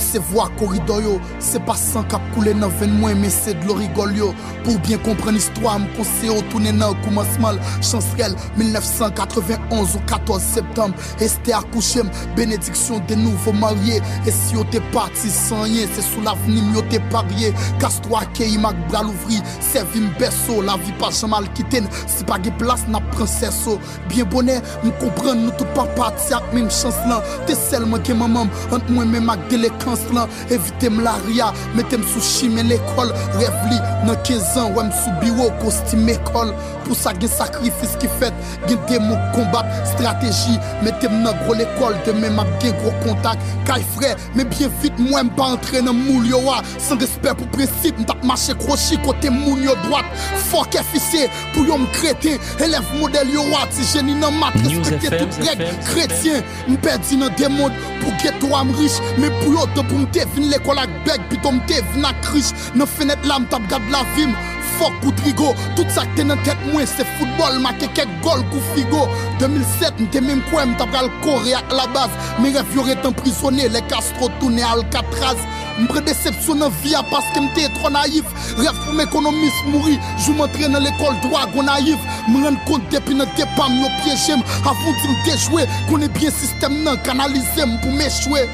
mse vwa koridor yo. Se pa san kap koule nan ven mwen Men se dlo rigol yo Pour bien kompren istwa m konse yo Tounen nan koumansmal Chansrel 1991 ou 14 septembre. Este akouchem Benediksyon de nouvo marye E si yo te pati san yen Se sou l'avenim yo te parye Kastwa ke imak bral ouvri Servi beso La vi pa jamal kiten Si pa ge plas na prinseso Bien bonè m kompren nou tout pa pati ak menm chans lan Te selman gen mamam Ant mwen men mak delekans lan Evite m la ria Metem sou chime l'ekol Rev li nan 15 an Wèm sou biro kostim ekol Pou sa gen sakrifis ki fet Gen demo kombat strategi Metem nan gro l'ekol Demen mak gen gro kontak Kay fre Men bien vite mwen pa entre nan moul yo wa San respect pou prinsip Mtak mache krochi kote moun yo dwat Fok efise pou yo m krete Elev model yo wa Ti jeni nan mat Respekte tout reg kretien M. perdi nan demod Pou geto am riche, mais pour yo de pour m'te vin l'école avec beg, puis to m'te vin ak riche. Nan fenêtre là m'tap gade la vim, fuck ou trigo. Tout ça que dans tête c'est football, ma quelques gol kou figo. 2007 m'te même quoi m'tap gal coré à la base. Mes rêves y'auraient emprisonné, les Castro tourné à Alcatraz. M'pre déception dans vie parce que m'te trop naïf. Rêve pour m'économiste mourir, je m'entraîne dans l'école droit go naïf. M'rend compte depuis nan te pam yo piégé avant de m'te jouer. Connais bien système nan canaliser pour m'échouer.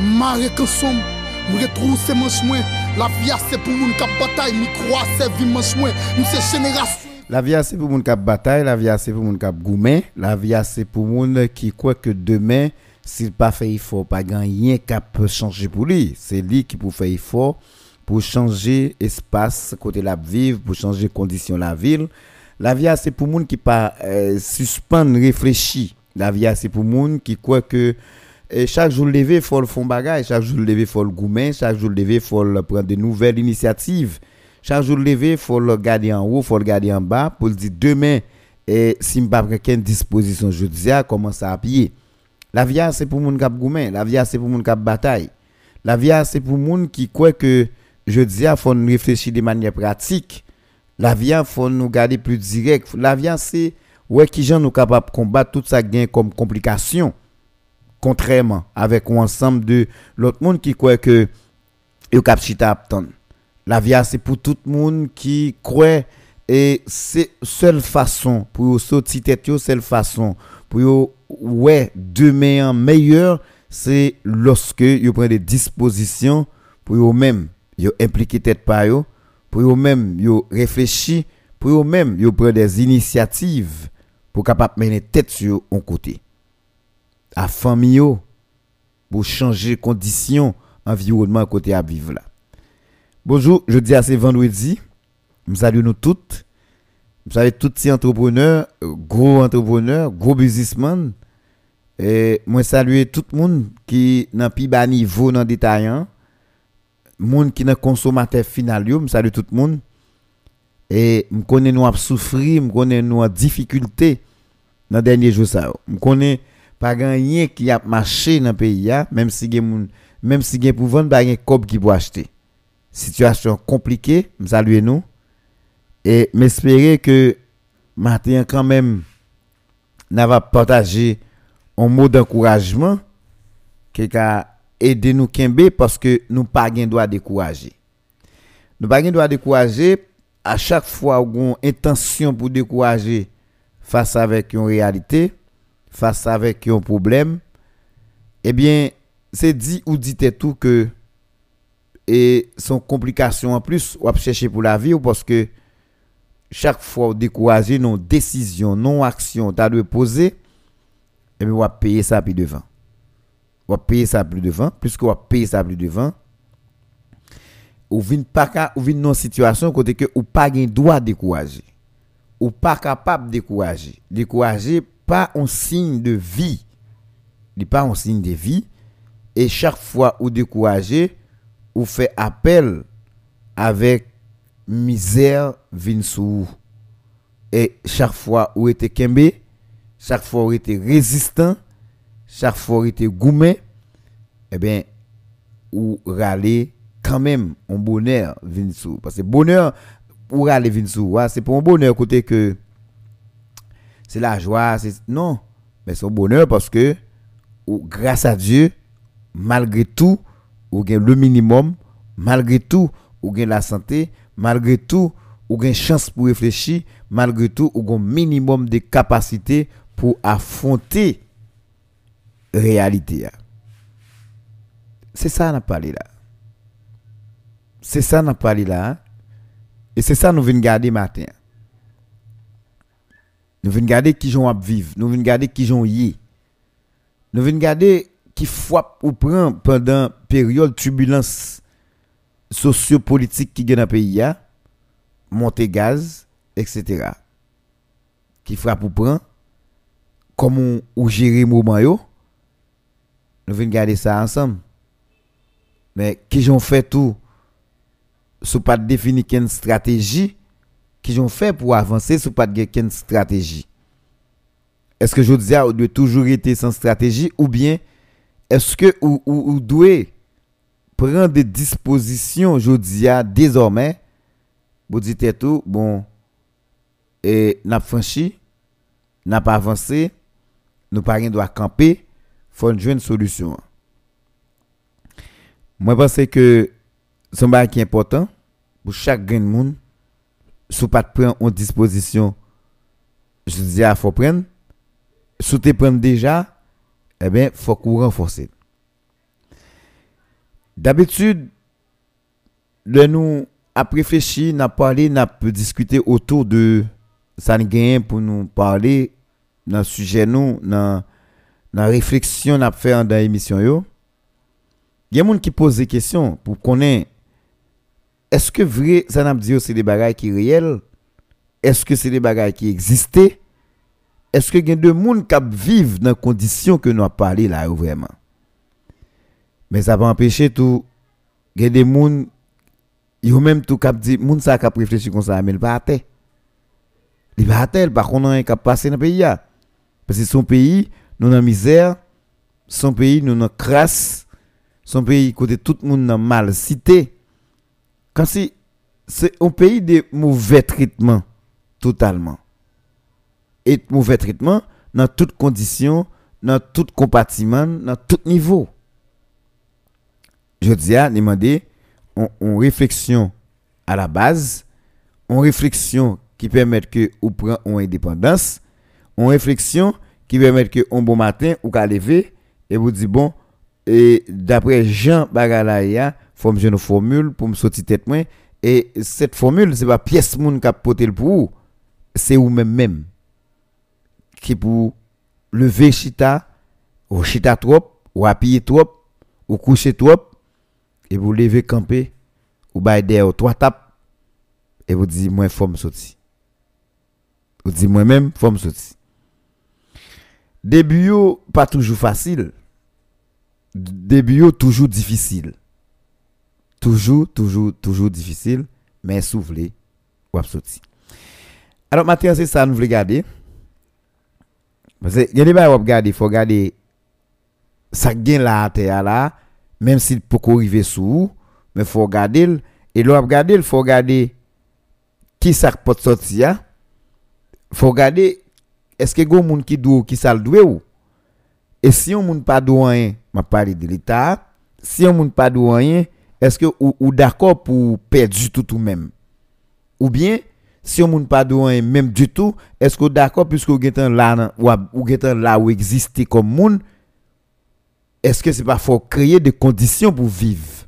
Mare kan som, m retrouse manch mwen La vie c'est pour moun kap bataille, mi croit c'est vie mwen c'est génération. La vie c'est pour moun kap bataille, la vie c'est pour moun kap goumen La vie c'est pour moun qui croit que demain S'il pas fait effort, pas rien cap changer pour lui. C'est lui qui peut faire effort pour changer espace côté la vivre, pour changer conditions la ville. La vie c'est pour moun qui pas euh, suspendre La vie c'est pour moun qui croit que et chaque jour levé, faut le faire bagage, chaque jour levé, faut le goumer, chaque jour levé, faut prendre de nouvelles initiatives. Chaque jour levé, faut le garder en haut, faut le garder en bas pour le dire demain, et si pas quelle disposition je dis, comment ça appuyer. La vie, c'est pour moun kap goumen, la vie, c'est pour moun kap bataille. La vie, c'est pour moun qui croit que, je dis, il faut réfléchir de manière pratique. La vie, faut nous garder plus direct. La vie, c'est, ouais, qui gens nous capables de combattre tout ça gain comme complication contrairement avec ensemble de l'autre monde qui croit que yo cap La vie c'est pour tout le monde qui croit et c'est seule façon pour sortir tête seule façon pour ouais demain meilleur c'est lorsque yo prend des dispositions pour eux même yo tête par yo pour eux même yo réfléchir pour eux même yo des initiatives pour capable mener tête sur un côté à famille pour changer conditions environnement côté à vivre là. Bonjour, je dis à ce vendredi. Nous saluons nous toutes. Vous savez, tous ces entrepreneurs, gros entrepreneurs, gros businessmen. Et moi saluer tout le monde qui n'a plus bas niveau dans détaillant. Monde qui est consommateur final, je salue tout le monde. Et je connais nous souffrir, je connais nous difficulté dans les derniers jours. Je connais pas rien qui a marché dans le pays même si gen même si pour vendre pas gen cob qui pour acheter. Situation compliquée me saluer nous. Et m'espérer que matin quand même n'a va partager un mot d'encouragement qui a aidé nous kembe parce que nous pas gen droit décourager. Nous pas gen droit décourager. À chaque fois où on intention pour décourager face avec une réalité face avec un problème, eh bien, c'est dit ou dit tout que et son complication en plus ou chercher pour la vie ou parce que chaque fois décourager nos décisions, non actions, tu de poser et eh bien on va payer ça plus devant. On va payer ça plus devant, puisque on va payer ça plus devant. Ou vin pas ou vin non situation côté que ou pas gain droit décourager. Ou pas capable décourager. Décourager pas un signe de vie. Il pas un signe de vie. Et chaque fois où découragé, ou fait appel avec misère vinsou. Et chaque fois où était kembe, chaque fois où était résistant, chaque fois où était goumé, eh bien, ou râler quand même un bonheur vinsou. Parce que bonheur, pour râler vinsou, c'est pour un bonheur côté que c'est la joie, c'est non, mais c'est un bonheur parce que grâce à Dieu, malgré tout, ou gain le minimum, malgré tout, ou gain la santé, malgré tout, ou gain chance pour réfléchir, malgré tout, ou gain minimum de capacité pour affronter réalité. C'est ça n'a parlé là. C'est ça n'a parlé là. Hein. Et c'est ça nous venons garder matin. Nous venons garder qui à vivre, nous venons garder qui j'ont y. Nous venons garder qui frappe ou prend pendant période turbulence sociopolitique qui gagne dans le pays, montée gaz, etc. Qui frappe ou prend, comment on, gérer moment. Nous venons garder ça ensemble. Mais qui ont fait tout, sous pas définir une stratégie, qui ont fait pour avancer sous pas de une stratégie. Est-ce que je disais ou doit toujours être sans stratégie ou bien est-ce que ou, ou, ou doit prendre des dispositions je disais désormais vous dites tout bon et n'a franchi n'a pas avancé nous pas rien doit camper faut jouer une solution. Moi je pense que c'est un qui est important pour chaque grain de monde sous pas prendre en disposition je dis à faut prendre. Sous te prendre déjà eh bien faut qu'on renforce d'habitude le nous a réfléchi n'a parlé n'a discuté autour de ça pour nous parler dans sujet nous dans la réflexion n'a fait dans l'émission yo. Il y a des gens qui posent des questions pour connaître est-ce que vrai ça n'a dit c'est des bagages qui réels est-ce que c'est des bagages qui existaient? Est-ce que y a des gens qui vivent dans les conditions que nous avons parlé là vraiment? Mais ça va empêcher tout. Il y a des gens qui même tout cap dit moun ça cap réfléchir comme ça mais il pas à il va à terre par contre on cap passer dans le pays parce que son pays nous dans misère. Son pays nous dans crasse. Son pays côté tout le monde dans mal cité quand si c'est un pays de mauvais traitement totalement. Et mauvais traitement dans toutes conditions dans tout compartiment dans tout niveau. Je dis à demander une réflexion à la base une réflexion qui permet que ou prend une indépendance une réflexion qui permet que un bon matin ou qu'à lever et vous dit bon et d'après Jean Bagalaya, faut une formule pour me sortir tête moi et cette formule c'est pas pièce moun qui a porté pour c'est vous même même qui pour lever chita ou chita trop ou appuyer trop ou coucher trop et vous lever camper ou bailler derrière trois tapes et vous dites moi faut me sortir. Vous dites moi même faut me sortir. Début pas toujours facile. Début toujours difficile. Toujou, toujou, toujou difisil, men sou vle wap soti. Alop mater se sa nou vle gade. Pase yon deba wap gade, fwa gade sa gen la ate ya la, menm si poko rive sou, men fwa gade l, e l wap gade l, fwa gade ki sak pot soti ya, fwa gade eske go moun ki dou ki sal dwe ou. E si yon moun pa dou anye, ma pari de l'Etat, si yon moun pa dou anye, est-ce que ou, d'accord pour perdre du tout tout même? Ou bien si on ne pas rien même du tout, est-ce que d'accord puisque vous êtes là ou ou là où exister comme monde est-ce que c'est pas faut créer des conditions pour vivre?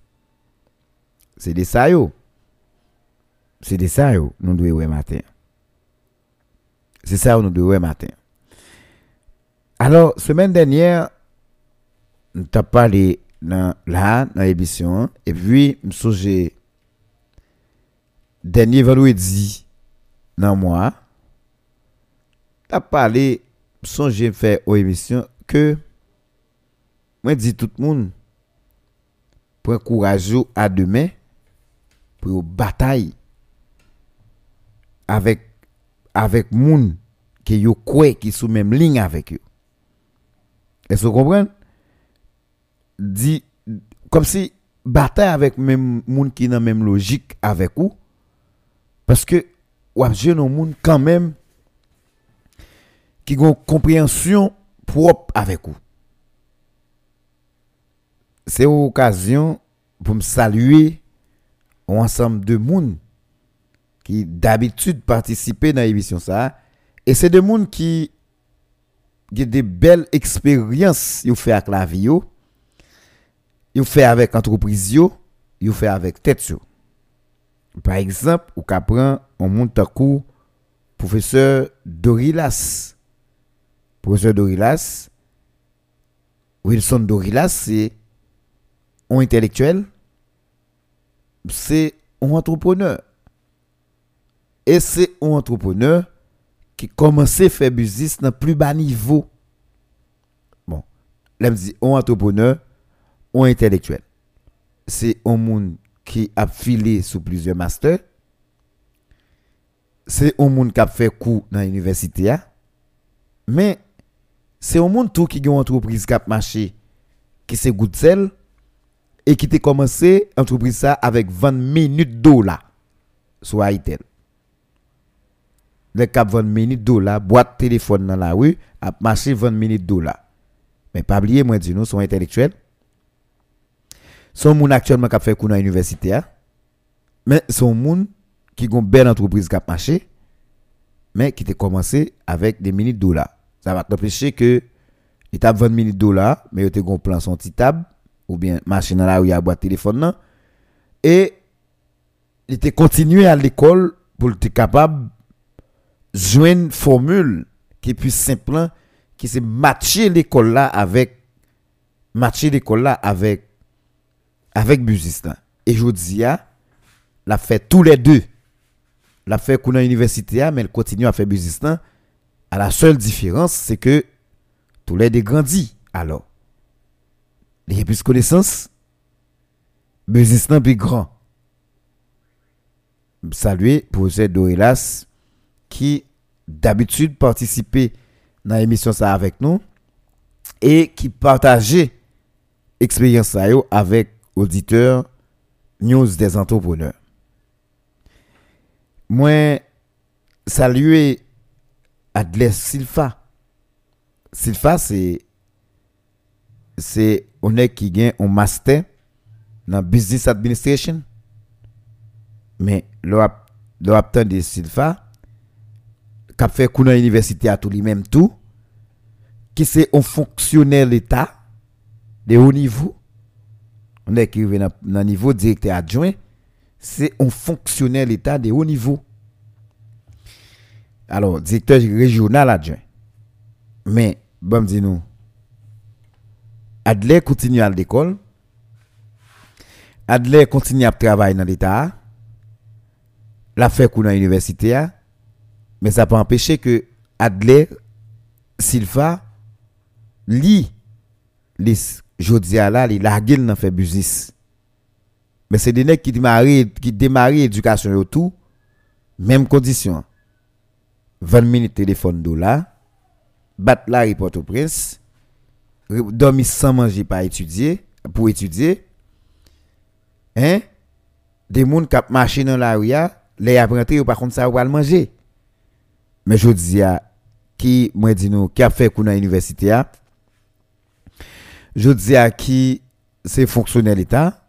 C'est des ça yo. C'est des ça yo, nous devons matin. C'est ça nous devons matin. Alors, semaine dernière, nous avons parlé nan la, nan emisyon. E pwi, msouje, denye valwedi nan mwa, ta pale, msouje mfe o emisyon, ke mwen di tout moun, pou enkourajou a demè, pou yo batay, avèk, avèk moun, ki yo kwe, ki sou mèm ling avèk yo. E so kompren? Dit, comme si bataille avec même monde qui dans même logique avec vous. Parce que, ou un monde quand même qui une compréhension propre avec vous. c'est une occasion pour me saluer un ensemble de monde qui d'habitude participaient dans l'émission ça et c'est des monde qui ont des belles expériences ils fait avec la vie Yo fè avèk antropriz yo, yo fè avèk tèt yo. Par ekzamp, ou ka pran, an moun takou, profeseur Dorilas. Profeseur Dorilas, Wilson Dorilas, se an intelektuel, se an antroponeur. E se an antroponeur ki komanse fè bizis nan plu ba nivou. Bon, lèm di an antroponeur, un intellectuel. C'est un monde qui a filé sous plusieurs masters. C'est un monde qui a fait cours dans l'université. Hein. Mais c'est un monde tout qui a une entreprise qui a marché, qui c'est Goodzel, et qui a commencé entreprise ça avec 20 minutes dollars sur Itel le cap 20 minutes dollars, boîte téléphone dans la rue, a marché 20 minutes dollars. Mais pas oublier, moi, dis nous, sont intellectuels. Sont moun actuellement qui fait cours dans l'université, hein. mais sont moun qui ont une belle entreprise qui a marché, mais qui a commencé avec des minutes dollars. Ça va t'empêcher que il tape 20 minutes dollars, mais il a un plan son petit table, ou bien machine la rue, il a boîte téléphone, et il était continué à l'école pour être capable une formule qui est plus simple, qui c'est matcher l'école là avec matcher l'école là avec avec Buzistan. Et je dis, la fait tous les deux. La fait qu'on a université, mais elle continue à faire Buzistan. À la seule différence, c'est que tous les deux grandit. Alors, il y a plus de connaissances. Buzistan plus grand. Salut, projet Dorelas qui d'habitude participait dans l'émission ça avec nous et qui partageait expérience avec auditeurs news des entrepreneurs. Moi saluer Adler Silfa. Silfa c'est c'est on qui gagne un master dans business administration mais le le de Silfa qui a fait cours dans l'université à tout lui-même tout, qui c'est un fonctionnaire l'État de haut niveau, on est qui dans le niveau directeur adjoint, c'est un fonctionnaire l'État de haut niveau. Alors, directeur régional adjoint. Mais, bon, dis-nous, Adler continue à l'école. Adler continue à travailler dans l'État. La fait dans l'université. Mais ça peut empêcher que Adler Silva lit les jodia là, les larguil dans fait business. Mais c'est des nègres qui démarrent qui démarrent éducation et tout même condition. 20 minutes téléphone dollar, battre la report au prince, dormir sans manger pas étudier pour étudier. Hein? Des gens qui marché dans la rue, les apprentis par contre ça va manger. Mais je dis à qui, moi, dis nous, qui a fait qu'on université, je dis à qui c'est fonctionnel l'État,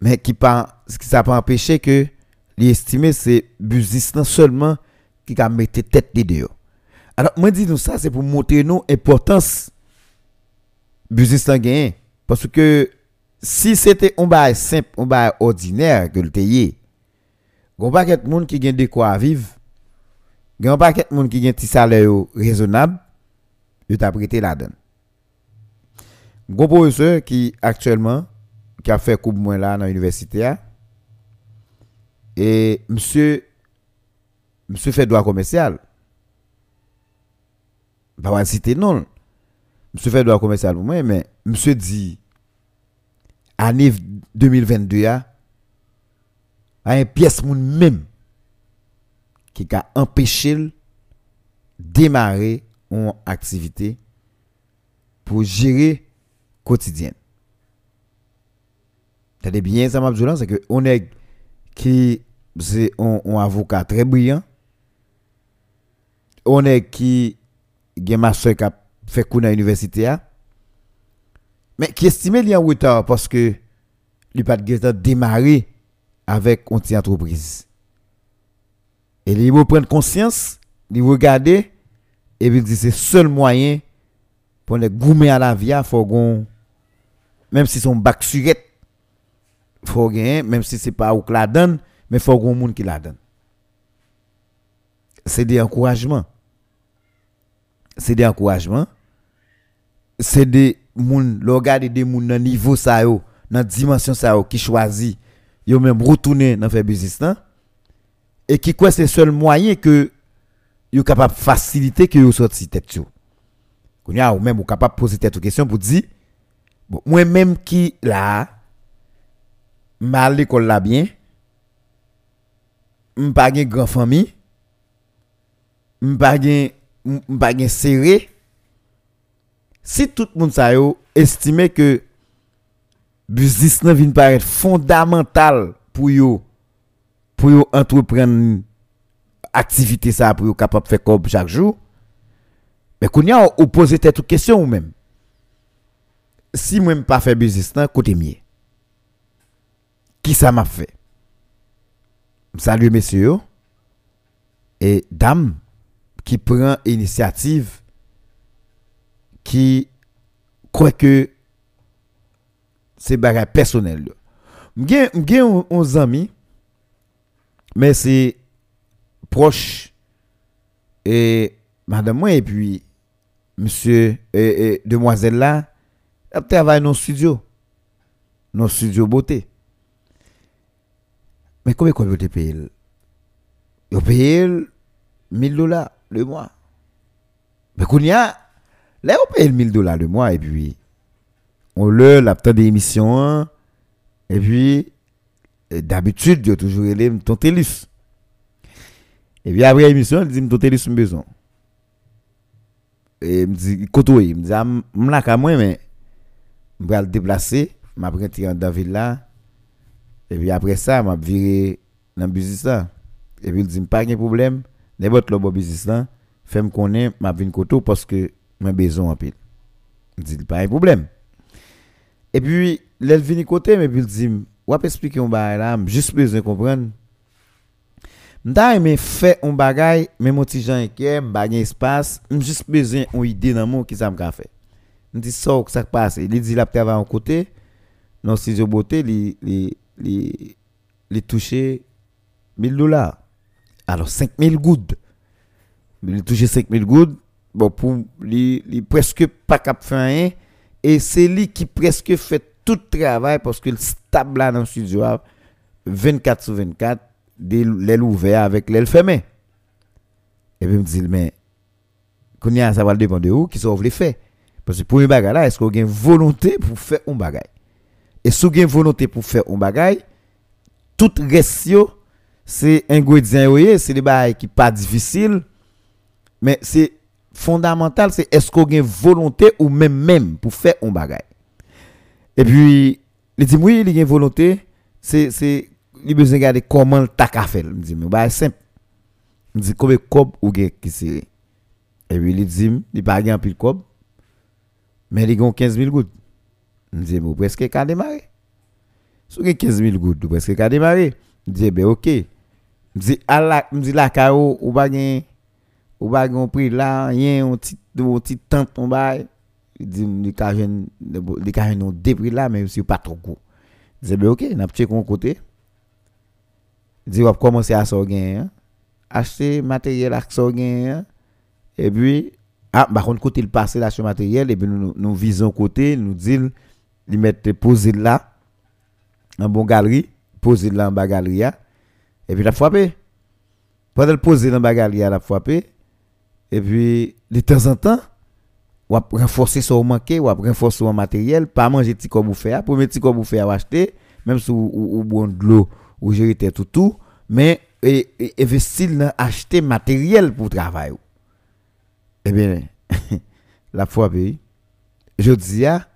mais qui pas, qui ça pas empêché que l'estimer c'est business seulement qui a mis tête de deux. Alors, moi, dis nous ça, c'est pour montrer nous l'importance business là Parce que si c'était un bail simple, un bail ordinaire que le il n'y a pas de monde qui gagne de quoi vivre il y a paquet de monde qui a un salaire raisonnable, il t'a prêté la donne. Gros professeur qui actuellement qui a fait coupe moins là dans l'université et monsieur monsieur fait droit commercial. Pas citer non. Monsieur fait droit commercial pour moi mais monsieur dit année 2022 a un pièce moun même qui a empêché de démarrer une activité pour gérer quotidien. C'est bien ça m'a c'est que on est qui c'est un, avocat très brillant. On est qui a ma soeur qui a fait cours à l'université Mais qui estime li en retard parce que lui pas de démarrer avec une entreprise. Et il veut prendre conscience, il regarder et puis dit c'est seul moyen pour les goumer à la vie, faut même si son bac surette faut gagner même si c'est pas ou la donne, mais faut un monde qui la donne. C'est des encouragements. C'est des encouragements. C'est des moun, regarder des moun dans niveau ça yo, dans dimension ça qui choisit yo même retourner dans faire business et qui quoi c'est seul moyen que yo capable faciliter que yo sorti tête yo. Kounya ou même ou capable poser tête question pour dire Bon, mwen menm ki la, ma l'ekol la byen, mpa gen gran fami, mpa gen, mpa gen serre, si tout moun sa yo estime ke business nan vin paret fondamental pou yo, pou yo entrepren aktivite sa pou yo kapap fe kob chak jou, men kon yon ou pose te tout kesyon ou menm. Si moi pas faire business côté mieux qui ça m'a fait salut messieurs. Et dames qui prend initiative qui croit que c'est bagage personnel. M'gen un ami mais c'est proche et madame moi et puis monsieur et, demoiselle là elle travaille dans le studio. Dans le studio beauté. Mais combien qu'on peut payer Vous payez 1000 dollars le mois. Mais qu'on y a là on paye 1000 dollars le mois et puis on le la temps d'émission et puis d'habitude j'ai toujours élé ton télus et puis après l'émission il dit ton télus besoin. Et il me dit côtoyer il me dit m'la ka moi mais je vais le déplacer m'a pris dans ville là. Et puis après ça m'a viré dans business là. Et puis il dit pas de problème. N'importe le business là fais me connaître m'a vinn côté parce que j'ai besoin en pile. Il dit pas de problème. Et puis, il vient côté, mais puis il dit, on va expliquer un bagage là, juste besoin de comprendre. M'ta aimé faire un bagage, mais mon petit Jean qui m'ba espace, juste besoin une idée dans mon qui ça m'a fait. Me dit ça ça passe, il dit la travail en côté, dans studio beauté, il touché 1000 dollars. Alors 5000 gouttes. Il touché 5000 gouttes, bon pour il presque pas cap faire et c'est lui qui presque fait tout travail parce que le stable dans le studio 24 sur 24, l'aile ouvert avec l'aile fermée. Et puis il me dit, mais, a ça va dépendre de où qui sauve les faits. Parce que pour une bagarre là, est-ce qu'on a une volonté pour faire un bagage Et si on a une volonté pour faire un bagage, tout reste, c'est ingrédient, c'est des bagages qui pas difficile, mais c'est fondamental, c'est est-ce qu'on a une volonté ou même même pour faire un bagage. Et puis, il dit, oui, il a une volonté, c'est, c'est, il besoin de regarder comment le tac a fait. Il dit, mais bah, simple. Il dit, combien de cob ou qui c'est? Et puis, il dit, il pas un pile cob, mais il a 15 000 gouttes. Dit, mais presque qu'à démarrer. Si vous avez 15 000 gouttes, presque qu'à démarrer. Me dit, ben, ok. Dit, à la, me dit, la, ou pas ou pas un prix là rien un petit tente on il dit les cajen les ont prix là mais pas trop court dit ben OK n'a petit con côté il dit on va commencer à ça hein. acheter matériel à ça hein. et puis ah par contre côté il passe là sur matériel et puis nous nous visons côté nous dit il mettre poser là en bon galerie poser là en bas galerie hein. et puis la frapper pendant le poser dans la galerie la frapper et puis, de temps en temps, ou renforcer son manqué, ou renforcer son matériel, pas manger petit comme vous faire, pour mettre petit comme vous faire acheter, même si vous ou, bon de l'eau, ou gérer tout tout, mais investir dans acheter matériel pour travailler. eh bien, la foi pays. Je dis, ah,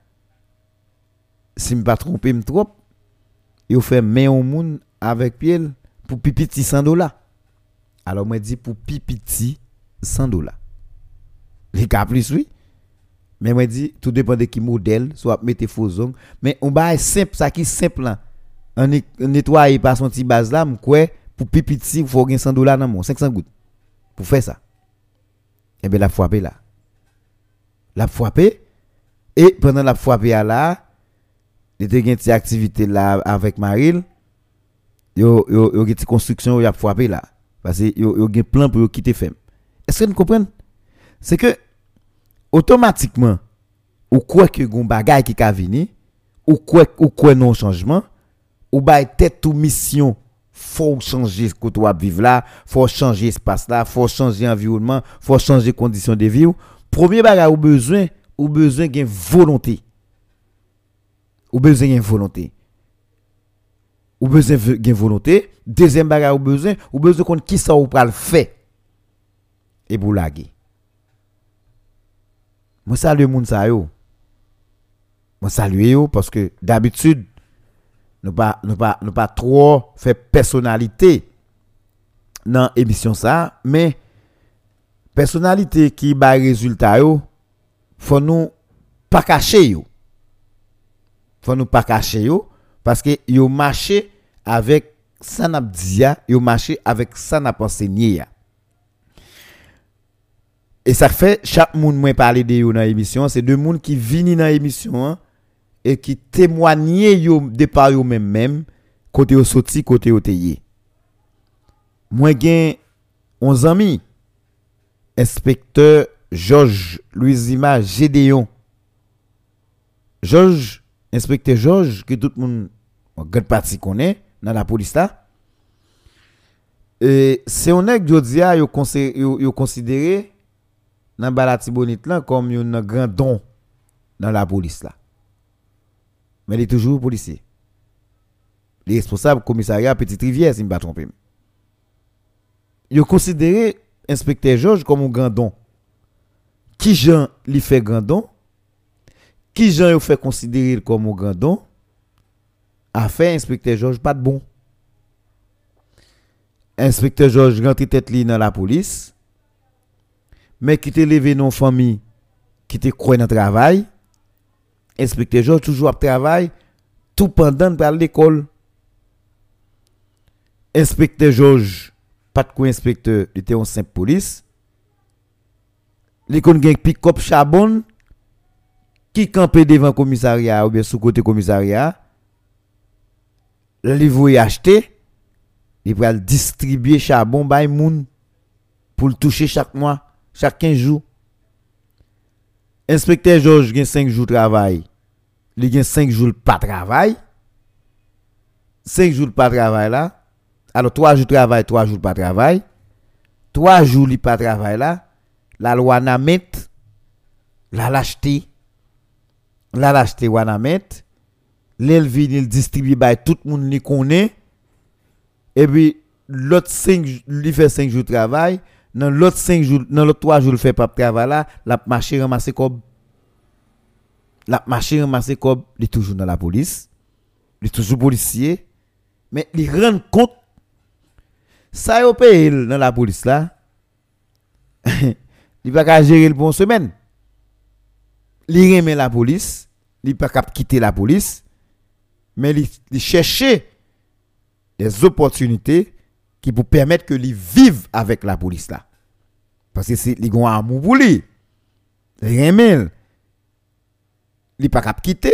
si je ne pas tromper, me trompe, il fait main au monde avec pied pour pipiti 100 dollars. Alors, moi, dit pour pipiti 100 dollars. Les cas plus, oui. Mais moi, dit, tout dépend de qui modèle, soit mettez faux ongles. Mais on va simple, ça qui est simple là. On nettoie par son petit base là, quoi, pour pipiti, il faut gagner 100 dollars dans mon 500 gouttes. Pour faire ça. Eh bien la frappé là. La frappé et pendant la frappé là, il y a une activité avec Maril. Yo yo yo une construction, il a frappé là parce que yo yo un plan pour quitter femme. Est-ce que vous comprenez? C'est que automatiquement ou quoi que gon qui ka venir ou quoi ou quoi non changement ou ba tête ou mission faut changer ce que tu vivre là, faut changer espace là, faut changer environnement, faut changer conditions de vie. Premier bagage ou besoin, ou besoin d'une volonté. Ou besoin d'une volonté. Ou besoin d'une volonté. Deuxième bagage ou besoin, ou besoin qu'on qui ça ou le faire. Et pour laguer. Moi salue moun sa yo. Moi salue parce que d'habitude nous pas nous pas nous pas trop fait personnalité dans émission ça mais personnalité qui ba résultat yo faut nous pas cacher yo. Faut nous pas cacher yo parce que yo marché avec ça n'a yo marché avec ça n'a et ça fait chaque monde moi parler de yo dans l'émission c'est deux monde qui viennent dans l'émission hein, et qui témoignaient de par eux-mêmes même côté au sorti côté au tayé. Moi gain 11 amis inspecteur Georges Louisima Gédéon. Georges inspecteur Georges que tout le monde en grande partie connaît dans la police là. Et c'est un nèg jodia ah, yo considéré dans Balatibonite là comme un grand don dans la police là. Mais il est toujours policier. Il est responsable commissariat Petite Rivière, si je ne me pas tromper. Il considéré inspecteur Georges comme un grandon. Qui Jean lui fait grandon? Qui Jean il fait considérer comme un grandon? A fait inspecteur Georges pas de bon. Inspecteur Georges rentre tête dans la police. Mais qui te levé dans famille, qui te croit dans le travail inspecteur Georges toujours à travail tout pendant par l'école. Inspecteur Georges, pas de quoi inspecteur, il était en simple police. L'école gagne pick-up charbon qui campait devant le commissariat ou bien sous côté commissariat. Le livre est acheté, il va distribuer charbon by moun pour le toucher chaque mois, chaque 15 jours. Inspecteur Georges gagne 5 jours de travail il a 5 jours pas de travail. 5 jours pas de travail là. Alors 3 jours de travail, 3 jours pas de travail. 3 jours il pas de travail là. La loi n'a met la lâcheté. La lâcheté wana met. L'elvin il distribue by tout le monde li. Et puis l'autre 5 il fait 5 jours de travail. Dans l'autre 5 jours, dans l'autre 3 jours il fait pas de travail là, la marché ramasser comme la machine ramassée comme il est toujours dans la police, il est toujours policier, mais il rend compte ça est payé dans la police là. il pas gérer le bon semaine. Il remet la police, il pas capable quitter la police, mais il, cherche des opportunités qui pour permettre que lui vive avec la police là. Parce que c'est a un amour pour lui. Il remet il pas capable quitter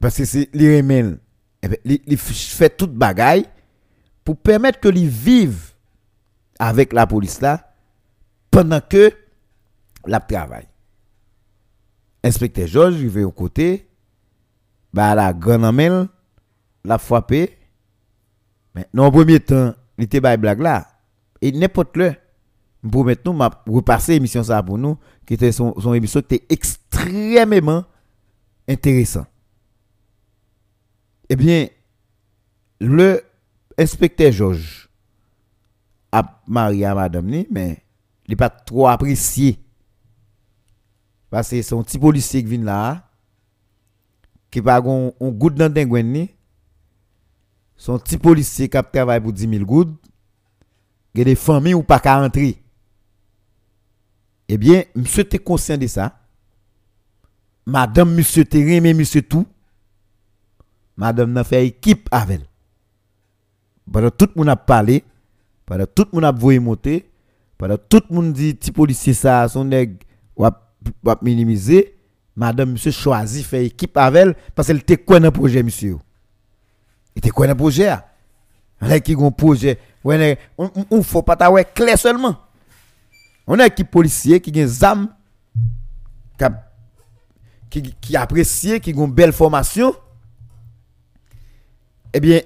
parce que c'est les eh ben, il fait toute bagaille pour permettre que lui vive avec la police là pendant que la travail inspecteur Georges il va au côté bah la grande amel la frappé mais le premier temps il était blague là. Et n'importe le. Pour maintenant m'a repasser émission ça pour nous qui était son, son émission qui était extrêmement intéressant. Eh bien, le inspecteur Georges a marié à madame mais il n'est pas trop apprécié. Parce que son petit policier qui vient là, qui pas un goutte dans le son petit policier qui travaille pour 10 000 gouttes, il a des familles où pas qu'à entrer. Eh bien, monsieur était conscient de ça. Madame monsieur terrain mais monsieur tout madame n'a fait équipe avec elle. Pendant tout le monde a parlé pendant tout le monde a voulu monter pendant tout le monde dit petit policier ça son nèg va minimiser madame monsieur choisi faire équipe avec elle parce qu'elle était quoi dans le projet monsieur? Il était quoi dans le projet là qui un projet? On ne faut pas t'avoir clair seulement. On a équipe policier qui a des armes qui, qui apprécie, qui ont une belle formation, eh bien,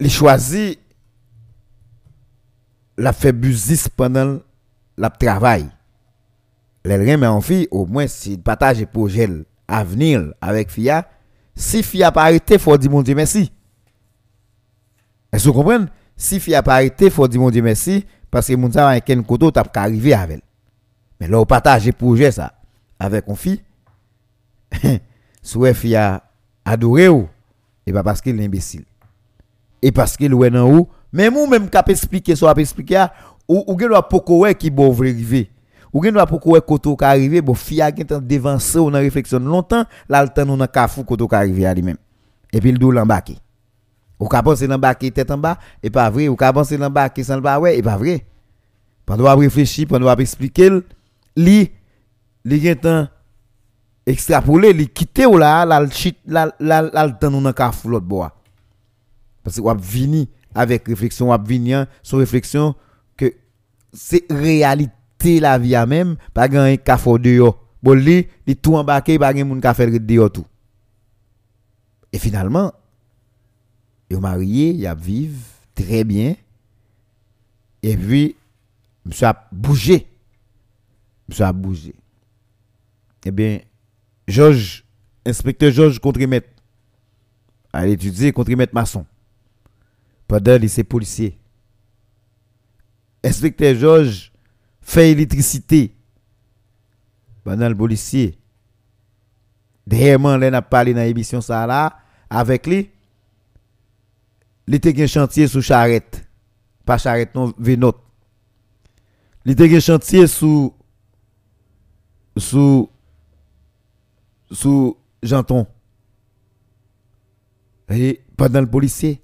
les choisi la fait business pendant le travail. Les remet en fille, au moins, si partage projet à venir avec FIA, si FIA pas arrêté, il faut dire mon Dieu merci. Est-ce que vous comprenez? Si FIA pas arrêté, il faut dire mon Dieu merci, parce que mon Dieu a un côté, tu arriver avec elle. Mais là, on partage projet ça avec une fille. Fille a adoré ou, et pas parce qu'il est imbécile. Et parce qu'il est dans ou, même ou même cap expliquer, soit expliquer, ou ou gen poko qui bon arriver. Ou gen doit poko koto ka arriver, bon fille a gen devancer ou dans réflexion longtemps, là le temps dans kafou koto ka arriver à lui-même. Et puis le dou. Ou ka penser l'embarquer tête en bas, et pas vrai, ou ka penser l'embarquer sans le bas ouais, et pas vrai. Pendant réfléchir, pendant expliquer, li li gen extrapoler li quitter ou là la la temps nous dans kaf l'autre bois. Parce que ou vini avec réflexion ou vini sur réflexion que c'est réalité la vie à même pas un kaf dehors. Bon li li tout embarqué pas gen moun faire dehors tout. Et finalement ils marié ils a vivre très bien. Et puis monsieur a bougé. Monsieur a bougé. Eh bien Inspecteur Georges contre-maître, a étudié contre-maître maçon. Pendant lycée policier. Inspecteur Georges fait électricité pendant le policier. Dernièrement, on a parlé dans l'émission ça là, avec lui. Il un chantier sous charrette. Pas charrette, non, vénote. Il était un chantier sous sous Janton. Et pendant le policier,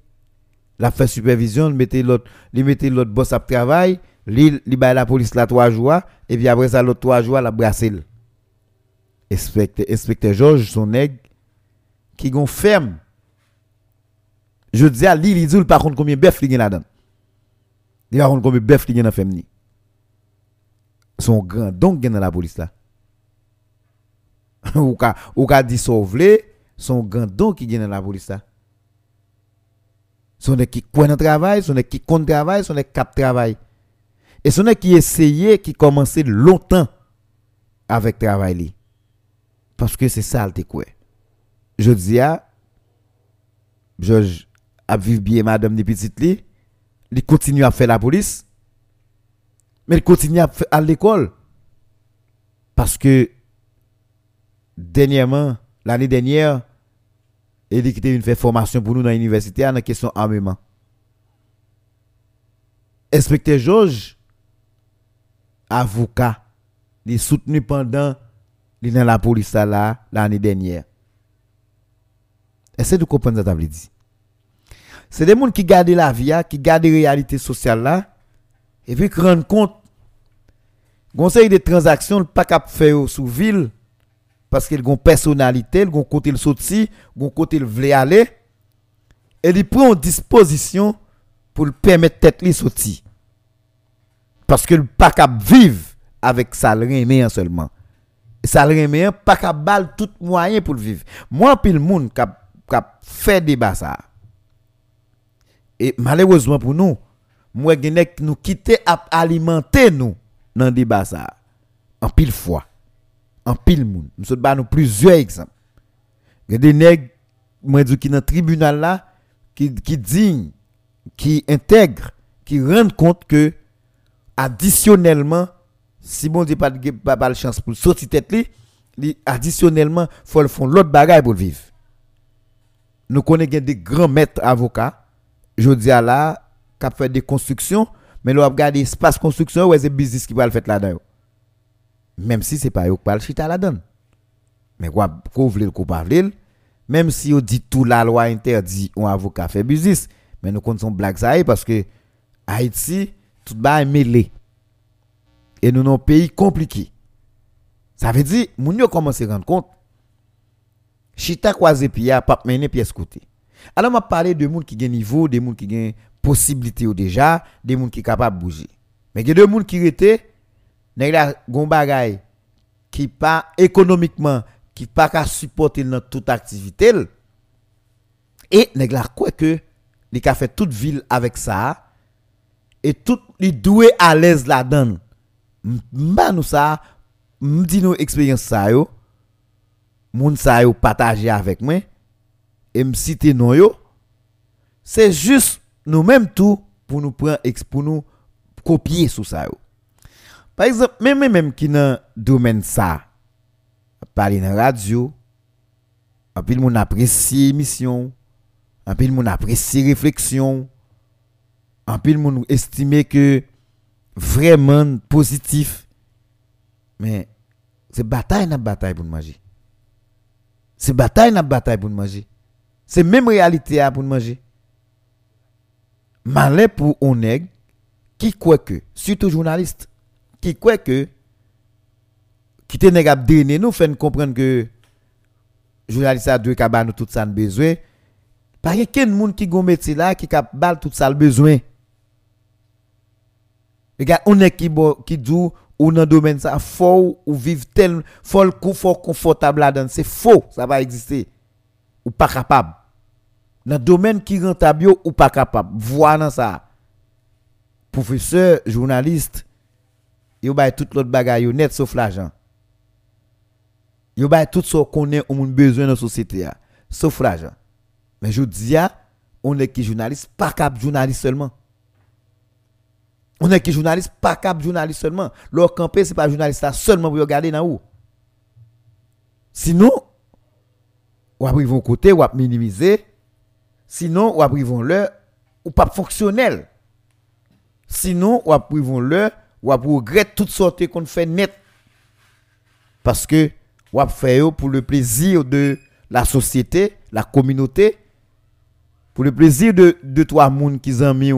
la fait supervision, il mettait l'autre, l'autre boss à travail, il il la police là trois jours et puis après ça l'autre trois jours la brasser. Inspecteur, inspecteur Georges son nègre qui gon ferme. Je dis à lui, il dit par contre combien bœuf il y a là-dedans. Il combien bœuf il y a dans ferme Son grand donc dans la police là. ou ka ou ka dissolver son gandon qui vient dans la police ça son qui coin travail son qui compte travail son cap travail et son qui essayait qui commençait longtemps avec travail parce que c'est ça le quoi je dis à Georges a vivre bien madame de petite li il continue à faire la police mais il continue à, à l'école parce que dernièrement, l'année dernière, il a une fait formation pour nous dans l'université en question armement. Inspecteur Georges, avocat, il est soutenu pendant dans la police là l'année dernière. Essayez de comprendre ce que dit. C'est des gens qui gardent la vie, qui gardent la réalité sociale là, et puis qui rendent compte. Conseil de transactions, pas cap faire sous ville, parce qu'il a une personnalité, il a un côté le sorti, il a côté le veut aller et il prend une disposition pour le permettre tête li. Parce qu'il pas capable vivre avec salaire seulement. Salaire pas capable tout moyen pour le vivre. Moi puis le monde qui a fait débat ça. Et malheureusement pour nous, moi nous quitter à alimenter nous dans débat ça en pile fois en pile moun. Nous sommes plusieurs exemples. Il y a des nègres qui dans le tribunal là qui qui digne, qui intègrent, qui rendent compte que additionnellement si bon Dieu pas pas, pas chance pour sortir tête li, additionnellement faut le font l'autre bagaille pour vivre. Nous connaissons des grands maîtres avocats, je dis à là, qui fait des constructions, mais nous regardé espace construction, ou c'est business qui va le faire là-dedans même si c'est pas eux qui chita la donne. Mais quoi, couvrir le coupable, même si on dit tout la loi interdit un avocat fait business, mais nous comptons blague ça parce que Haïti, tout bas est mêlé. Et nous avons un pays compliqué. Ça veut dire, nous yo commencé à rendre compte. Chita croisé pia, pas mener pièce côté. Alors, m'a parlé de monde qui gagne niveau, des monde qui gagne possibilité déjà, des monde qui capable de bouger. Mais il y a des gens qui étaient, nèg la gon bagay ki pa économiquement qui pas ka supporter dans toute activité et nèg la quoi que li ka fait toute ville avec ça et tout li doué à l'aise là-dedans mba nous ça m'di nous expérience ça yo moun ça yo partager avec moi et m'citer non yo c'est juste nous-mêmes tout pour nous prendre pour nous copier sur ça yo. Par exemple, même même qui dans domaine ça, parler dans radio, un peu moun apprécie émission, un peu moun apprécie réflexion, un peu moun estime que vraiment positif. Mais c'est bataille n'a bataille pour manger. C'est bataille n'a bataille pour manger. C'est même réalité pour manger. Malin pour on qui croit que, surtout journaliste, qui croit que qui te nèg drainer nous fait comprendre que journaliste a deux ka nous tout ça besoin. Pas quelqu'un monde qui gon métier là qui cap bal tout ça besoin. Regarde on est qui qui dit ou dans domaine ça faux ou vivre tel fort fort confortable là dedans c'est faux ça va exister. Ou pas capable. Dans domaine qui rentable ou pas capable. Dans ça. Professeur journaliste yo bay tout l'autre bagay yo net sauf l'argent. Yo bay tout ce qu'on est on besoin dans la société sauf l'argent. Mais je dis on est qui journaliste pas cap journaliste seulement. On est qui journaliste pas cap journaliste seulement. Leur campé c'est pas journaliste seulement pour regarder dans où. Sinon ou après côté ou minimiser. Sinon ou après ou pas fonctionnel. Sinon ou après ou à regretter toutes sortes qu'on fait net. Parce que ou fait pour le plaisir de la société, la communauté, pour le plaisir de, de toi, moun qui amis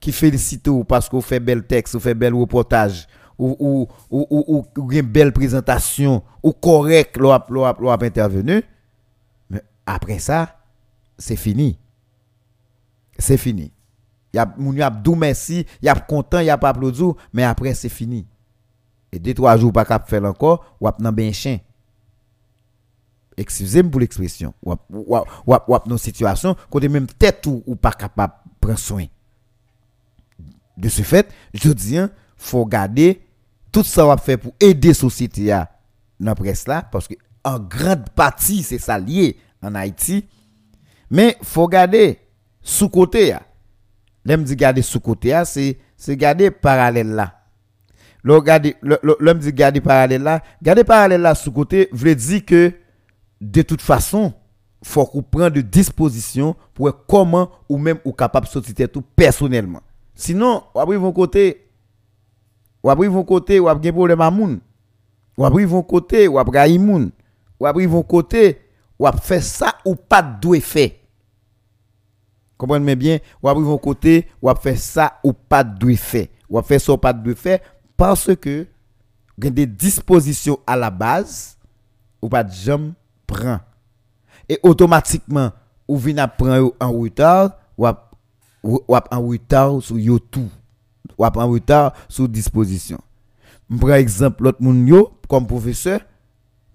qui félicite ou parce qu'on fait bel texte, ou fait bel reportage, ou, ou, ou, ou, une belle présentation, ou correct, l'on intervenu. Mais après ça, c'est fini. C'est fini. Y a moun y a dou merci, y a content, y a pas applaudi, mais après c'est fini. Et deux trois jours pas cap faire encore, ou ap nan ben chien. Excusez-moi pour l'expression. Ou ap ou ou situation côté même tête ou, ou pas capable prendre soin. De ce fait, je dis hein, faut garder tout ça va faire pour aider société à dans presse là parce que en grande partie c'est ça lié en Haïti. Mais faut garder sous côté L'aime dit garder sous côté c'est c'est garder parallèle là. L'homme dit garder parallèle là, garder parallèle là sous côté veut dire que de toute façon, faut qu'on prenne de disposition pour comment ou même ou capable de sortir tout personnellement. Sinon, ou après vont côté ou après vont côté ou après problème à moun. Ou après vont côté ou après moun. Ou après vont côté ou après faire ça ou pas doué faire. Comprenez bien, ou après vos côté, ou faire ça ou pas de faire. Ou faire ça ou pas de faire parce que vous avez des dispositions à la base ou pas de jamais prend. Et automatiquement, ou venez prendre en retard, ou en retard sur YouTube. Ou en retard sur disposition. Par exemple, l'autre monde comme professeur,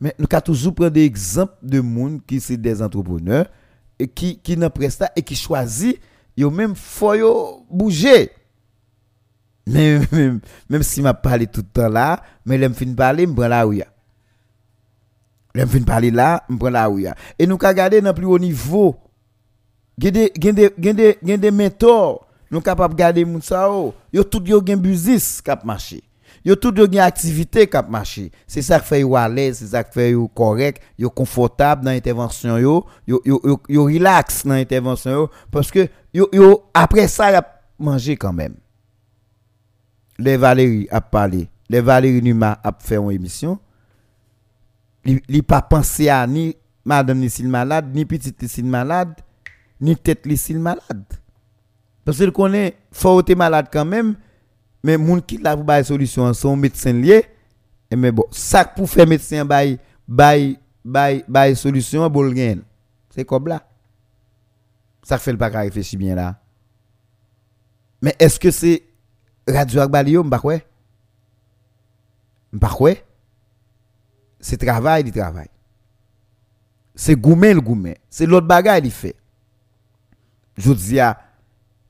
mais nous avons toujours prendre des exemples de monde qui sont des entrepreneurs et qui qui n'a presta et qui choisit yo même faut bouger. Même, même, même si m'a parlé tout le temps là mais l'aime fin parler me prend là où ya. L'aime fin parler là me prend là où ya. Et nous ka garder dans plus haut niveau gende gende gende gende mentors nous capable garder moun sa yo tout yo gen business cap marché yo tout yo gen activité cap marché c'est ça qui fait à l'aise c'est ça qui fait yo correct yo confortable dans l'intervention yo relax dans l'intervention parce que après ça y a quand même les Valérie a parlé les Valérie Numa a fait une émission li pas pensé à ni madame ni malade, ni petite ni malade, ni tête s'il malade. Parce qu'il connaît faut être malade quand même, mais moun qui la pour solution son médecin lié et mais bon, ça pour faire médecin bail bail bail bail solution bon C'est comme là. Ça fait le pas réfléchir bien là. Mais est-ce que c'est radio Akbalio m'pa quoi? M'pa C'est travail du travail. C'est gourmet le gourmet, c'est l'autre bagaille il fait. Je dis à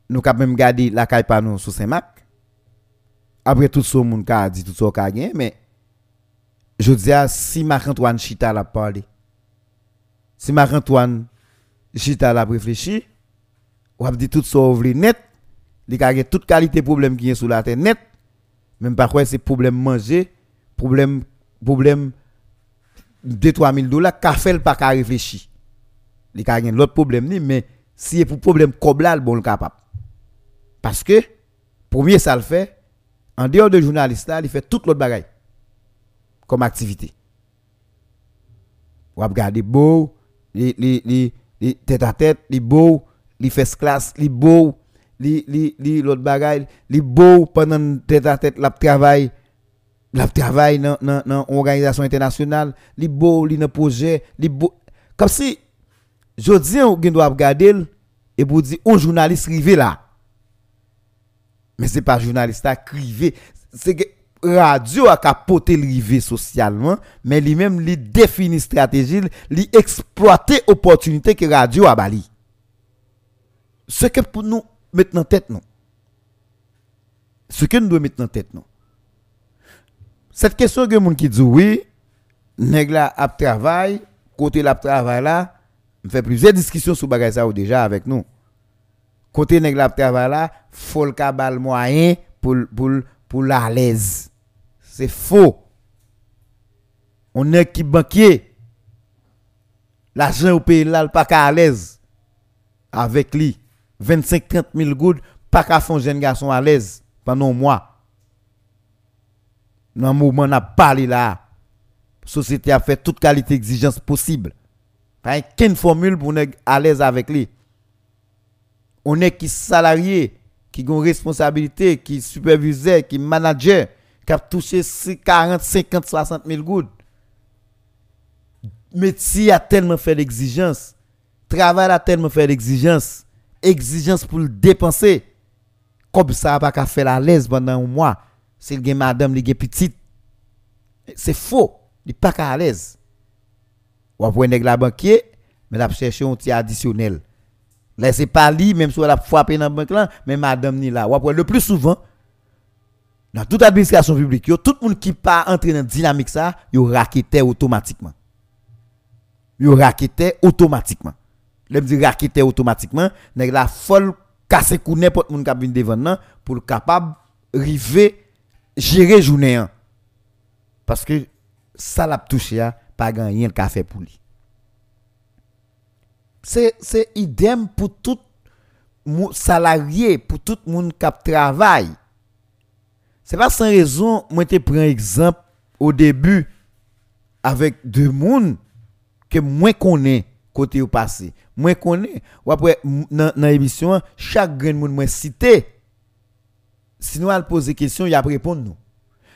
nous quand même garder la caille par nous sur Saint-Marc. Après tout ce monde a dit tout ça qu'a gagné mais je dis à si Marc-Antoine Chita l'a parlé. Si Marc-Antoine Chita l'a réfléchi, ou a dit tout ça net, il a toute qualité problème qui est sur la terre net. Même quoi c'est problème manger, problème problème 2 3 000 dollars, qu'a fait pas qu'à réfléchir. Il a l'autre problème mais si c'est pour problème le bon capable. Parce que premier ça le fait en dehors de journaliste il fait toute l'autre bagaille comme activité. Ou regarder beau, les les les tête à tête, les beau, les first class, les beau, li li li l'autre bagaille li beau pendant tête à tête la travail la travail dans dans dans organisation internationale li beau li dans projet li beau comme si je dis on doit regarder et pour dire un journaliste rivé là mais c'est pas journaliste à crivé c'est que radio a capoté rivé socialement mais lui même li définit stratégie li exploiter opportunité que radio a bali ce que pour nous mettre dans tête non. Ce que nous devons mettre dans tête non. Cette question que moun qui dit oui, nèg la ap travail, côté la travail là, fait plusieurs discussions sur bagay ça déjà avec nous. Côté nèg la travail là, faut le cabal moyen pour pour pour la l'aise. C'est faux. On est qui banquier. L'argent au pays là, pas à l'aise avec lui. 25-30 000 gouttes, pas qu'à faire un jeune garçon à l'aise pendant un mois. Dans un moment, on a parlé là. La société a fait toute qualité d'exigence possible. Pas une formule pour être à l'aise avec lui. On est qui salarié, qui a une responsabilité, qui superviseur, qui manager, qui a touché 40, 50, 60 000 gouttes. Métier a tellement fait d'exigence. Travail a tellement fait d'exigence exigence pour le dépenser. Comme ça, pas qu'à faire la l'aise pendant un mois. C'est le madame, le petite. C'est faux. Il pas qu'à l'aise. Ou après, la banquier, mais la chercher un petit additionnel. Laissez pas lui, même si elle a frappé dans la banque là, mais madame ni là. Le plus souvent, dans toute administration publique, tout le monde qui pas entrer dans la dynamique ça, il raquettait automatiquement. Il raquettait automatiquement le dit raqueter automatiquement nèg la folle casser cou n'importe moun k'ap vinn devant pour capable river gérer journée parce que ça l'a touché a pas gagner le café pour lui c'est idem pour tout salarié pour tout monde qui travaille c'est pas sans raison moi te prends exemple au début avec deux monde que moi connais côté au passé. Moi connais ou après dans l'émission chaque grand monde moi cité si nous allons poser question, il a répondre nous.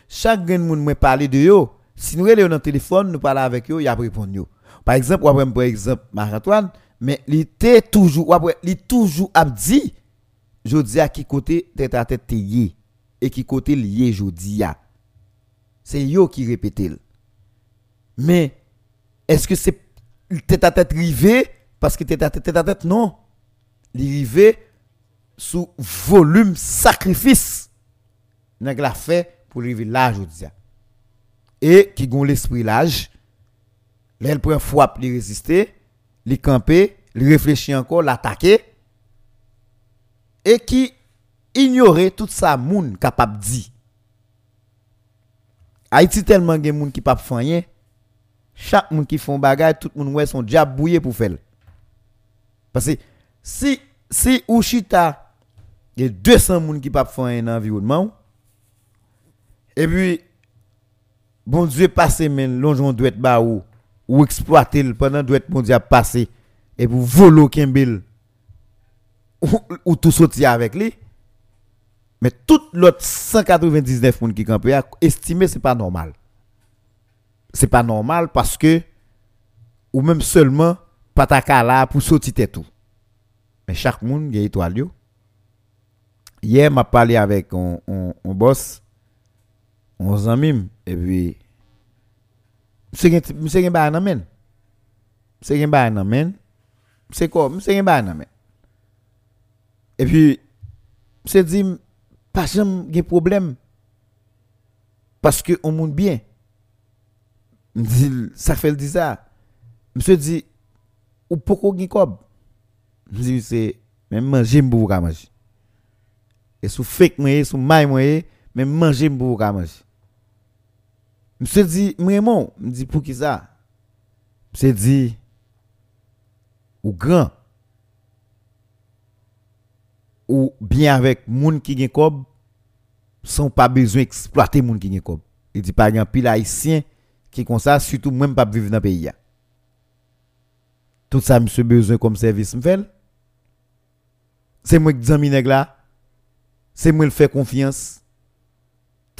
Chaque grand monde moi parler de yo, si nous allons dans téléphone, nous parler avec yo, il a répondre. Par exemple, ou après par exemple Marc-Antoine, mais il était toujours ou après il toujours a dit je dis à qui côté tête à tête et qui côté lié jodi a. C'est yo qui répétait. Mais est-ce que c'est tête à tête rivé? Parce que tête à tête, tête à tête non. Il rivé sous volume sacrifice. La fait pour arriver là aujourd'hui. Et qui gon l'esprit l'âge. L'elle prend frappe, li résister, li camper, li réfléchir encore, l'attaquer et qui ignorer tout ça moun capable dit. Haïti tellement gen moun qui pas faire chaque monde qui font bagage, tout monde ouais son diable bouillé pour faire. Parce que si si ou chita y a 200 monde qui pas faire un environnement et puis bon Dieu passe men l'onjon doit être ba ou ou exploiter pendant doit être mondial passé. Et pour voler Kembel ou, ou tout sortir avec lui. Mais tout l'autre 199 personnes qui campent estimé c'est pas normal. C'est pas normal parce que ou même seulement pataka là pour sortir tout. Mais chaque monde a étoile hier m'a parlé avec un, un, un boss on ami et puis Mse gen, mse gen bay nan men. Mse gen bay nan men. Mse ko, mse gen bay nan men. E pi, mse di, pa jam gen problem. Paske on moun bien. Mdi, sa fel di sa. Mse di, ou poko gen kob. Mdi, se, men manje mbou ka manji. E sou fek mwenye, sou may mwenye, men manje mbou ka manji. Dit, vraiment, me dit pour qui ça Monsieur dit, ou grand, ou bien avec moun qui gen kob, sans pas besoin d'exploiter moun qui gen kob. Il dit, par exemple, pile haïtien qui comme ça, surtout même pas vivre dans le pays. Tout comme service, m'fait. C'est moi qui dis là. C'est moi qui fais confiance.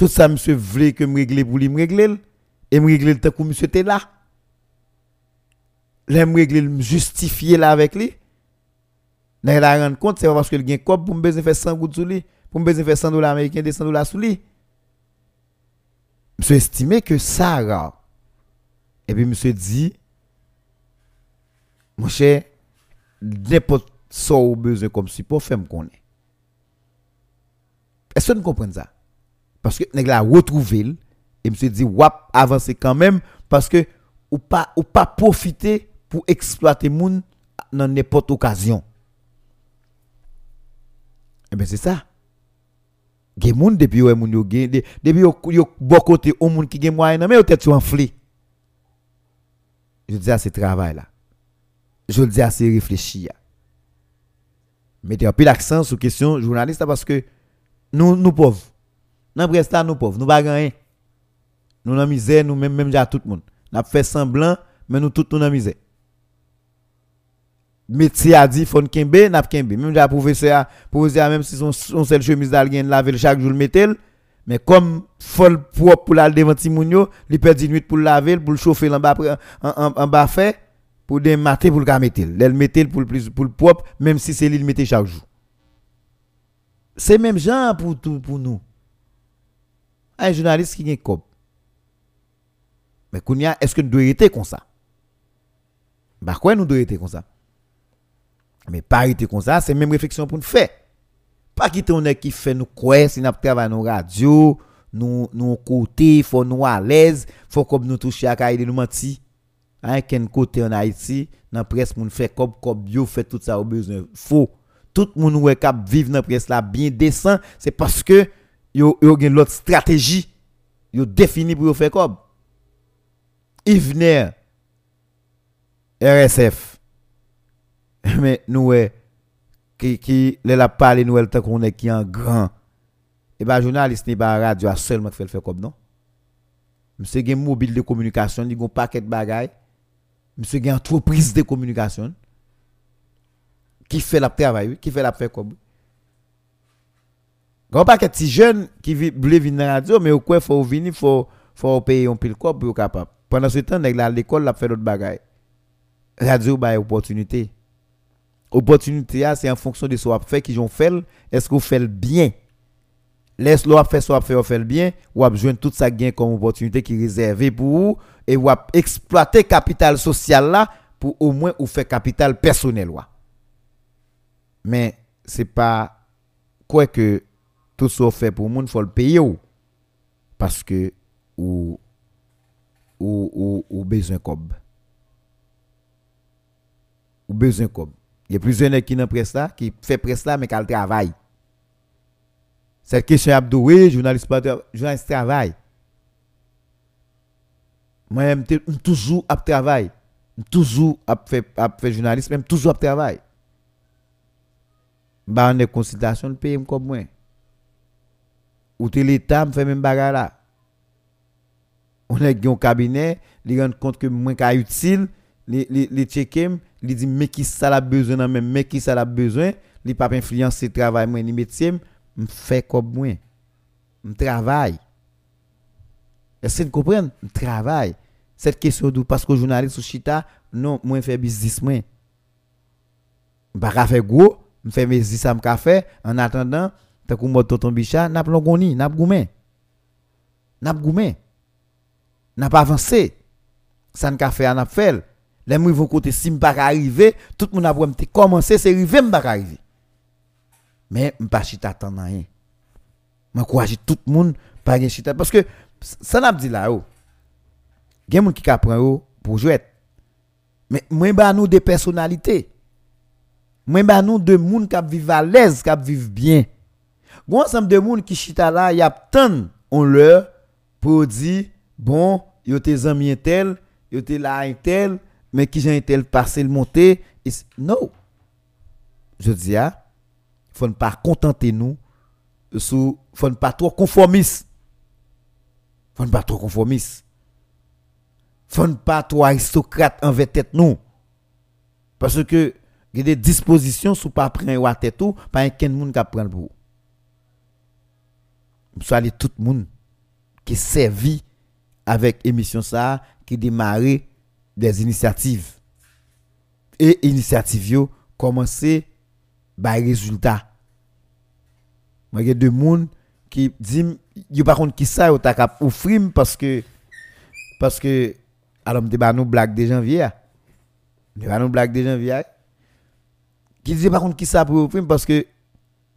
Tout ça, monsieur voulait que me régler pour lui, me régler. Et me régler le temps que monsieur était là. Là, me régler, me justifier là avec lui. Là, la rendre compte, c'est parce que le a un pour me besoin faire 100 gouttes sur lui. Pour me faire 100 dollars américains, 100 dollars sur lui. Monsieur estimé que ça, et puis monsieur dit, mon cher, n'importe au besoin comme pour faire me connaître. Est-ce que vous comprenez ça? Parce que nèg la retrouvé et monsieur dit wap avancer quand même parce que ou pas ou pas profiter pour exploiter moun dans n'importe occasion. Eh ben c'est ça. Gen moun depuis ouais moun yo gen depuis yo yo bon côté au moun qui gen moyen mais peut-être enflé. Je dis à ce travail là je dis à ce réfléchir mettez un peu l'accent sur question journaliste parce que nous nous pauvres dans presse nous pauvres, nous pas rien. Nous dans misère, nous même même déjà tout le monde. N'a fait semblant, mais nous tout nous dans misère. Métier a dit faut kembe, n'a kembe. Même déjà professeur professeur même si son son seule chemise d'algen laver chaque jour le mais comme folle propre pour la devant Timounio, il perd 10 minutes pour laver, pour le chauffer en bas en, en, bas fait pour démater pour le mettre. Elle mettel pour le plus pour le propre même si c'est lui le mettait chaque jour. C'est même genre pour tout pour nous un journaliste qui est cop. Mais est-ce que nous devons être comme ça? Bah quoi nous devons être comme ça? Mais pas être comme ça, c'est même réflexion pour nous faire. Pas quitter on qui fait nous quoi si nous travaillons dans radio, nous nous côté, faut nous à l'aise, faut comme nous toucher à caille nous mentir. Hein, quel côté en Haïti, dans presse moun fait comme comme bio fait tout ça au besoin. Faux. Tout moun ouais cap vivre dans presse là bien décent, c'est parce que yo yo gen l'autre stratégie. Yo défini pour faire comme. Ivner. RSF mais nous qui qui la parler nous tant qu'on est qui grand. Et ben journaliste n'est pas radio seulement fait faire comme non? Monsieur gen mobile de communication il un paquet bagaille monsieur gen entreprise de communication. Qui fait la travail qui fait la faire comme Grand paquet de jeunes qui veulent venir dans la radio, mais au quoi faut venir, faut faut payer un pile corps pour capable. Pendant ce temps, l'école a fait d'autres bagages. Radio ba opportunité. Opportunité c'est en fonction de ce qu'on fait qui ont fait, est-ce qu'on fait bien? Laisse le faire soit faire fait bien, ou besoin tout ça gain comme opportunité qui est réservée pour vous et ou exploiter capital social là pour au moins ou faire capital personnel Mais c'est pas quoi que tout ce fait pour monde faut le payer parce que ou ou ou, ou besoin cob. Ou besoin cob. Il y a plusieurs qui n'ont presse là qui fait presse là mais qui travail. Cette question abdou oui journaliste journaliste travail. Moi même toujours à travail. Toujours à faire journaliste même toujours à travail. Bah on est consultation de payer comme moi ou l'État me fait même bagarre là. on est un cabinet, il rend compte que moins qu'à utile, les checker, il dit mais qui ça a besoin dans même mais qui ça a besoin, il pas influencer travail moi ni métier, me fait comme moi. Me travaille. Est-ce que vous comprenez? Me travaille. Cette question d'où parce que journaliste ou chita, non, moi fait business moi. Pas faire gros, me fait mes business ça me en attendant, tant que moi tonton bichat, n'a pas goni, n'a goumé. N'a goumé. N'a pas avancé. Ça n'a fait n'a fait. Les gens vont côté si pas arriver, tout le monde a commencé commencer, c'est arrivé pas arriver. Mais je pas chita attendre rien. Je tout le monde pas chita parce que ça n'a pas dit là haut. Il y a des gens qui apprennent pour jouer. Mais moi, bah nous des personnalités. Moi, bah nous de gens qui vivent à l'aise, qui vivent bien. A ensemble de gens qui chita là, y a tant on leur pour dire, bon, yo tes amis tel, yo te là tel, mais qui j'ai tel passé le monter. Non. Je dis, ah, faut pas contenter nous, sous, faut pas trop conformiste. Faut ne pas trop conformiste. Faut ne pas trop aristocrate envers tête nous. Parce que, il y a des dispositions sous pas prendre à tête tout, pas un monde qui prend pour. Soit aller tout le monde qui servi avec émission ça qui démarrer des initiatives. Et initiatives yo commencer par résultat. Moi y a deux monde qui dit yo par contre qui ça yo t'a offrir parce que parce que alors me bah nous blague de janvier me bah nous blague de janvier qui dit par contre qui ça pour offrir parce que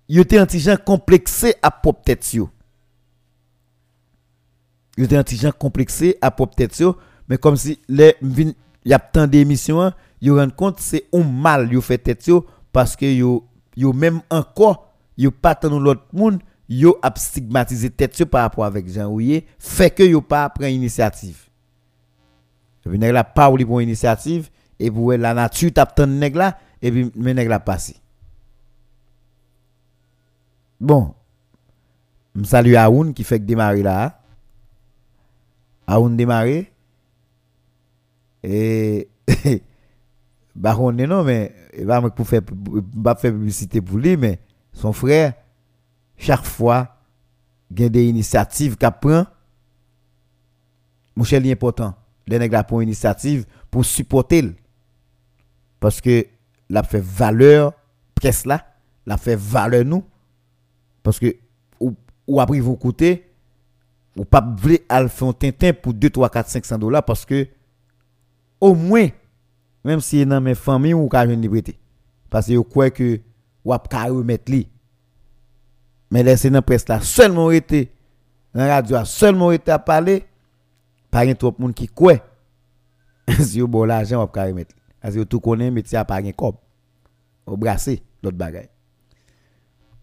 yo était un complexé à propre tête yo yo était un petit complexé à propre tête mais comme si les y a tant d'émissions yo rend compte c'est un mal yo fait tête parce que yo yo même pas tant l'autre monde yo a stigmatisé tête par rapport Jean Rouillé fait que yo pas prend initiative. Je nèg la pas ou pour initiative et la nature t'a tant nèg là et puis mais nèg la passé bon. Je salue Aoun qui fait démarrer là Aoun démarrer et bah on non mais va pour faire faire publicité pour lui mais son frère chaque fois a des initiatives qu'il prend mon cher important. Les nèg la prend initiative pour supporter parce que la fait valeur presse là la fait valeur nous. Parce que ou, ou après vous coûter ou pas voulez al un tintin pour 2 3 4 500 dollars parce que au moins même si dans mes familles ou ka jeune prêter. Parce que vous croyez que ou ka remettre li. Mais laissez dans presse là. Seulement été dans radio seulement été à parler pas un trop monde qui croit. Si vous bon l'argent ou ka remettre. Parce que tout connaît métier a pas un cop au brasser l'autre bagaille.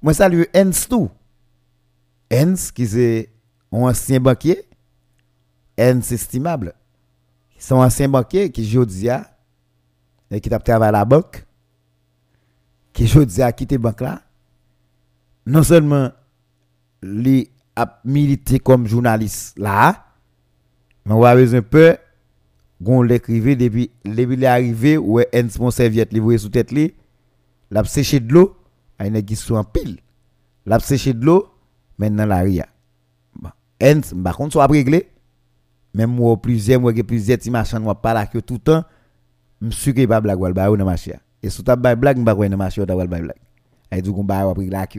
Moi salue Ens tout Ens qui c'est ancien banquier Ens estimable son ancien banquier qui Jodia et qui a travaillé à la banque qui Jodia a quitté la banque là non seulement lui a milité comme journaliste là mais on a besoin peu gon l'écrivait depuis depuis il est un mon serviette livré sous tête li séché de l'eau a une qui en pile. L'a séché de l'eau maintenant la ria bon par contre soit réglé. Même moi plusieurs moi plusieurs petits machins moi pas là que tout le temps monsieur qui pas blague ba dans marché. Et sous ta blague m'pa dans marché ta wal blague. Ay du ko ba wa pris là que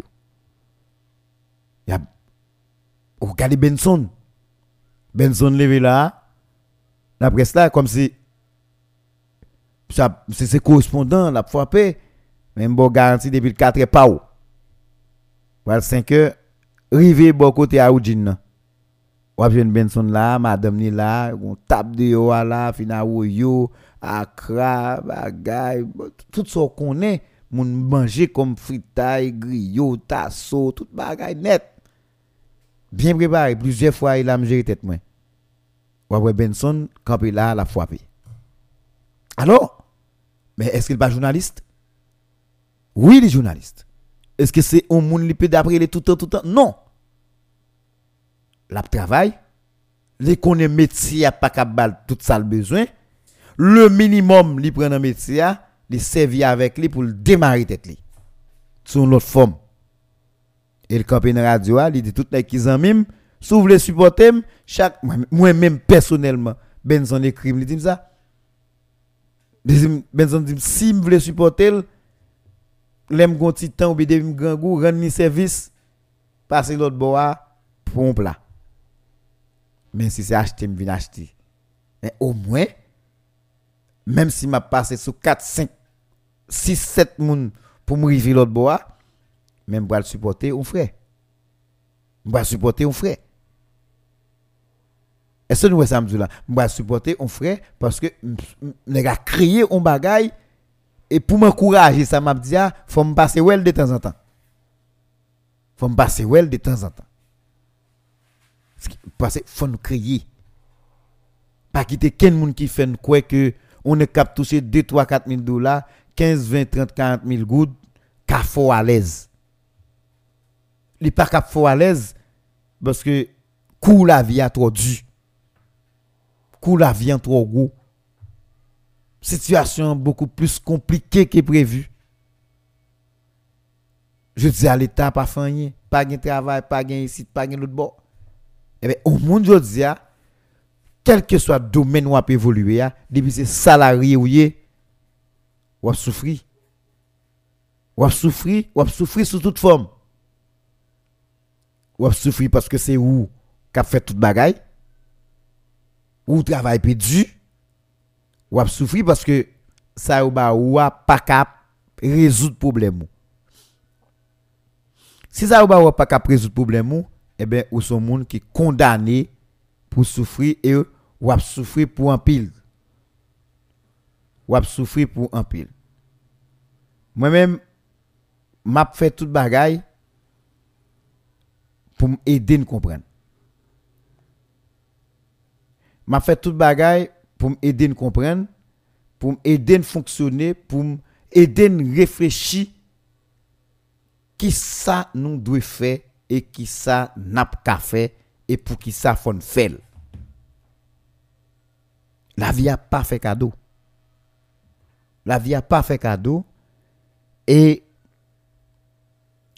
y a regardez Benson. Benson levé là la presse comme si c'est correspondant la frappé même bon garanti depuis 4 heures pas ou 5 heures rivé bon côté à Oudjin Wap jen Benson là, madame ni là, on tape de yo là, fina ou yo, akra, bagay, tout ce qu'on est, moun manger comme fritaille, griot, tasso, tout bagay net. Bien préparé, plusieurs fois il a mangé tête moi. Wap Benson, campé là, la frappé. Alors, mais est-ce qu'il n'est pas journaliste? Oui, il est journaliste. Est-ce que c'est un monde qui peut d'après tout le tout le? Non la travail, les connaît métier a pas capable tout ça le besoin. Le minimum li prend un métier li servir avec lui pour démarrer tête li. Sur l'autre forme. Et le campagne radio il dit tout les qui en mime, si vous voulez supporter, chaque moi-même personnellement, Benson écrit il dit ça. Benson dit si vous voulez supporter, l'aime gon petit temps ou bien grand goût, rendre service, passer l'autre bois pour un plat. Mais si c'est acheter, je viens acheter. Mais au moins, même si m'a passé sur 4, 5, 6, 7 moun pour me river l'autre bois, même pour le supporter, on frère. Je vais supporter on frère. Est-ce que nous Je vais supporter on frère parce que les gars créé un bagaille et pour m'encourager ça m'a dit ah, faut me passer well de temps en temps. Faut me passer well de temps en temps. Parce qu'il faut nous créer. Pas quitter quelqu'un qui fait quoi que on est capable de toucher 2, 3, 4 000 dollars, 15, 20, 30, 40 000 gouttes, qu'à faut à l'aise. Il n'est pas capable à l'aise parce que coût la vie a trop dû. Coût la vie a trop gros. Situation beaucoup plus compliquée que prévu. Je dis à l'État, pas faire pas de travail, pas de ici, pas de l'autre bord. Eh bien, au monde, dis, quel que soit le domaine où on peut évoluer, depuis c'est salarié ou ou a souffrir. Ou a souffrir, ou a souffrir sous toute forme. Ou a souffrir parce que c'est où qu'a fait toute bagaille. Ou travail perdu. Ou a souffrir parce que ça ou a pas cap résoudre problème. Si ça ou a pas cap résoudre problème, eh bien, ou sont monde qui condamné pour souffrir et ou souffrir pour un pile. Ou souffrir pour un pile. Moi-même, m'a fait toute bagaille pour m'aider à comprendre. M'a fait toute bagaille pour m'aider à comprendre, pour m'aider à fonctionner, pour m'aider à réfléchir qui ça nous doit faire et qui ça n'a pas fait et pour qui ça faut faire. La vie a pas fait cadeau. La vie a pas fait cadeau et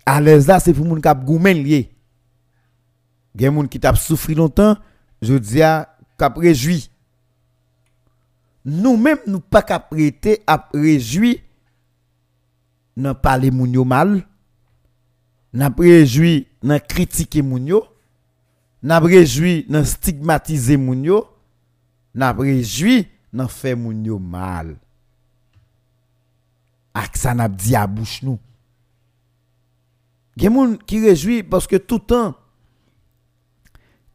à l'aise là c'est pour moun k'ap goumen lié. Gen moun qui t'a souffri longtemps, je dis à k'ap réjoui. Nous même nous pas qu'à prêter à réjoui nan parler moun yo mal. N'a réjoui nan critiquer moun yo. N'a réjoui nan stigmatiser moun yo. N'a réjoui nan faire moun yo mal. Ak ça n'a dit à bouche nous. Gen moun qui réjoui parce que tout temps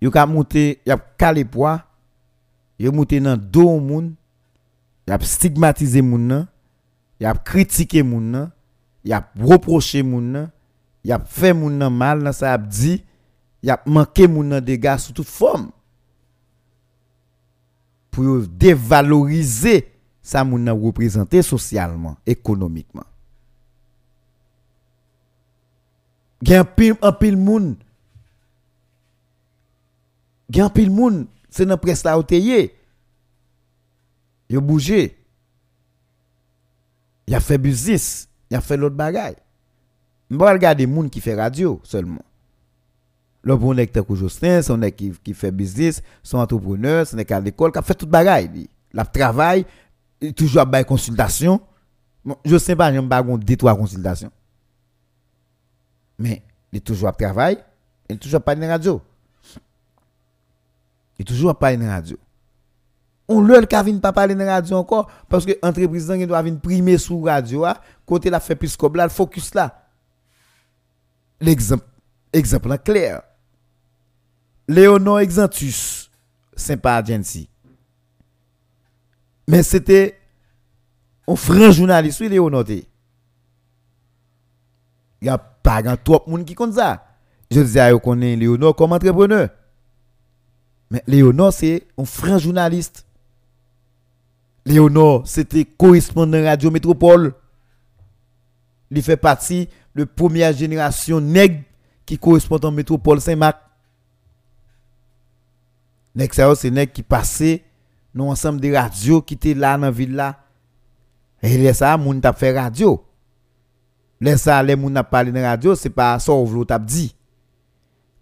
yo ka monter, y a calé poids, yo monter dans dos moun, y a moun nan, y a moun nan, y a moun nan, y a fait moun nan mal nan ça a dit, y a manqué moun nan dégâts sous toute forme. Pour dévaloriser ça moun nan socialement, économiquement. Gen pile un pile moun. Gen pile moun, c'est dans presse la oteye. Yo bougé. Il a fait business, il a fait l'autre bagaille. M'ba regarder moun qui fait radio seulement. Le bon lecteur que Justin, son qui, qui fait business, son entrepreneur, son à l'école, qui fait toute bagaille. La travail, toujours à consultation. Bon, sais pas, j'aime pas deux trois consultations. Mais il est toujours à travail, il est toujours pas une radio. Il est toujours pas une radio. On le Kavin pas parler de radio encore parce que l'entreprise doit venir primer sur radio côté la fait plus comme là le focus là. L'exemple exemple clair. Léonor Exantus, sympa agency. Mais c'était un franc journaliste, oui, Léonor. Il y a pas grand trop monde qui compte ça. Je disais à connaît Léonard comme entrepreneur. Mais Léonard c'est un franc journaliste. Léonard c'était correspondant radio métropole. Il fait partie de première génération nègre qui correspond en métropole Saint-Marc. Nek ça c'est nek qui passait nous ensemble de radios qui étaient là dans la ville là. Et les ça moun t'a fait radio. Les ça les moun n'a parlé dans radio, c'est pas ça ou t'a dit.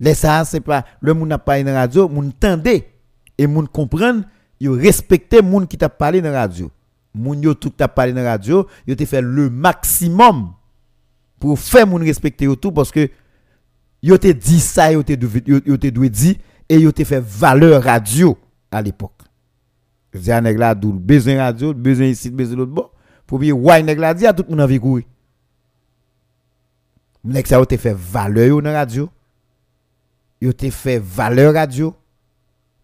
Les ça c'est pas le moun n'a parlé dans radio, moun tendait et moun comprendre, yo respecter moun qui t'a parlé dans radio. Moun yo tout t'a parlé dans radio, yo te fait le maximum pour faire moun respecter tout parce que yo te dit ça, yo te yo te dit et yo te fait valeur radio à l'époque. Je dis à nèg dou besoin radio, besoin ici, besoin l'autre bon. Pour bien ouais nèg là dit à tout monde envie courir. Nèg ça te fait valeur dans radio. Yo te fait valeur radio.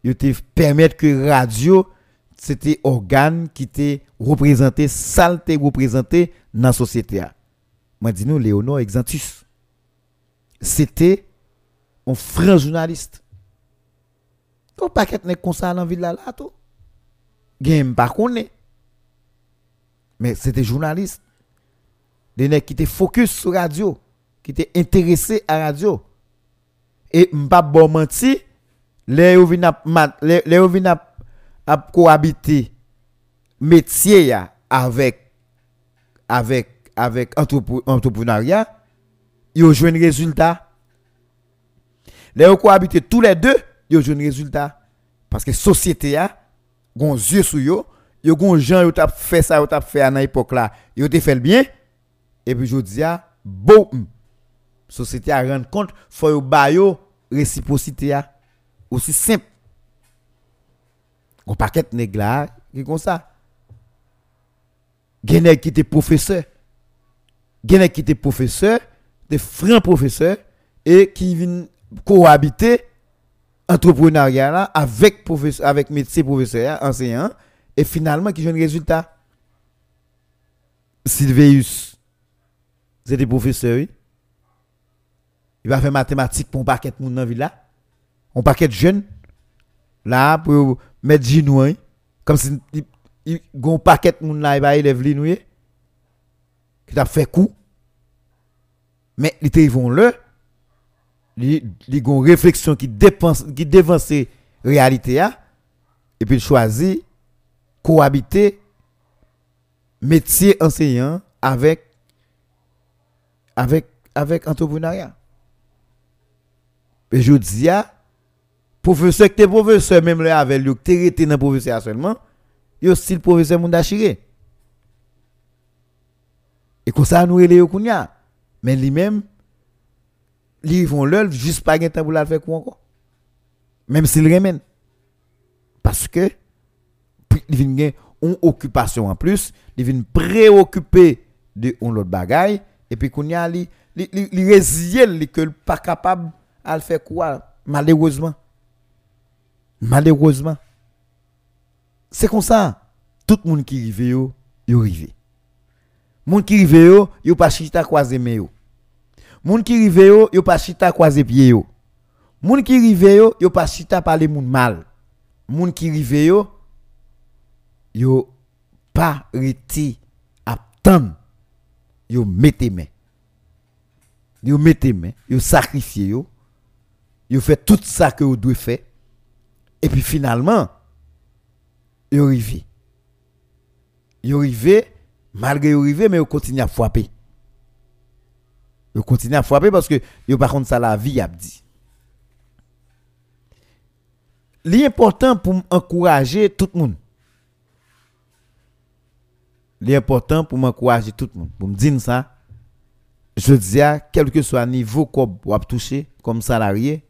Yo te permettre que radio c'était organe qui te représenté, salte représenté dans la société. Moi dis nous Léonard Exantus. C'était un franc journaliste. Ko paquet n'est comme ça dans ville là là tout. Game pas. Mais c'était journaliste. Des nèg qui étaient focus sur radio, qui étaient intéressés à radio. Et m'pa bon menti, les vinn a cohabiter métier avec avec avec entrepreneuriat, yo joué un résultat. Les ou cohabiter tous les deux, yo joué un résultat parce que société a gon yeux sur yo, yo gon gens yo t'a fait ça, yo t'a fait à l'époque là, yo te fait le bien et puis je dis a bon société a rendre compte faut yo ba yo réciprocité a aussi simple. On paquet nèg là qui comme ça. Gen qui était professeur. Gen qui était professeur, des francs professeurs et qui viennent cohabiter entrepreneuriat là avec professeur avec médecin professeur enseignant et finalement qui un résultat Sylveus c'était professeur il va faire mathématiques pour un paquet de monde dans ville là un paquet de jeunes. Là pour mettre hein. comme si il un paquet de monde là il va élève qui t'a fait coup. Mais ils vont le li li gon réflexion qui dépense qui dévance réalité a et puis choisit cohabiter métier enseignant avec avec avec entrepreneuriat. Et je dis a professeur que professeur même là avec lui tu dans professeur seulement yo style professeur moun chiré et comme ça nous relé kounya mais lui-même ils vont l'œuvre juste pas temps pour la faire quoi encore. Même s'ils remènent. Parce que, ils viennent une occupation en plus, ils viennent préoccuper de l'autre bagaille, et puis qu'on y a, ils résilients, que pas capable à le faire quoi, malheureusement. Malheureusement. C'est comme ça. Tout le monde qui arrive, il arrive. Monde qui arrive, il pas chita croiser mais Moun qui rive yo, yo pas chita croiser pied yo. Moun qui rive yo, yo pas chita moun mal. Moun qui rive yo, yo pas reti attendre. Yo main. Yo main, yo yo. Yo fait tout ça que vous devez faire. Et puis finalement, yo rive. Yo rive, malgré yo rive, mais yo continue à frapper. Yo continue à frapper parce que par contre ça la vie a dit. L'important pour encourager tout le monde. L'important pour m'encourager tout le monde. Pour me dire ça, je dis à quel que soit le niveau qu'on va toucher comme salarié,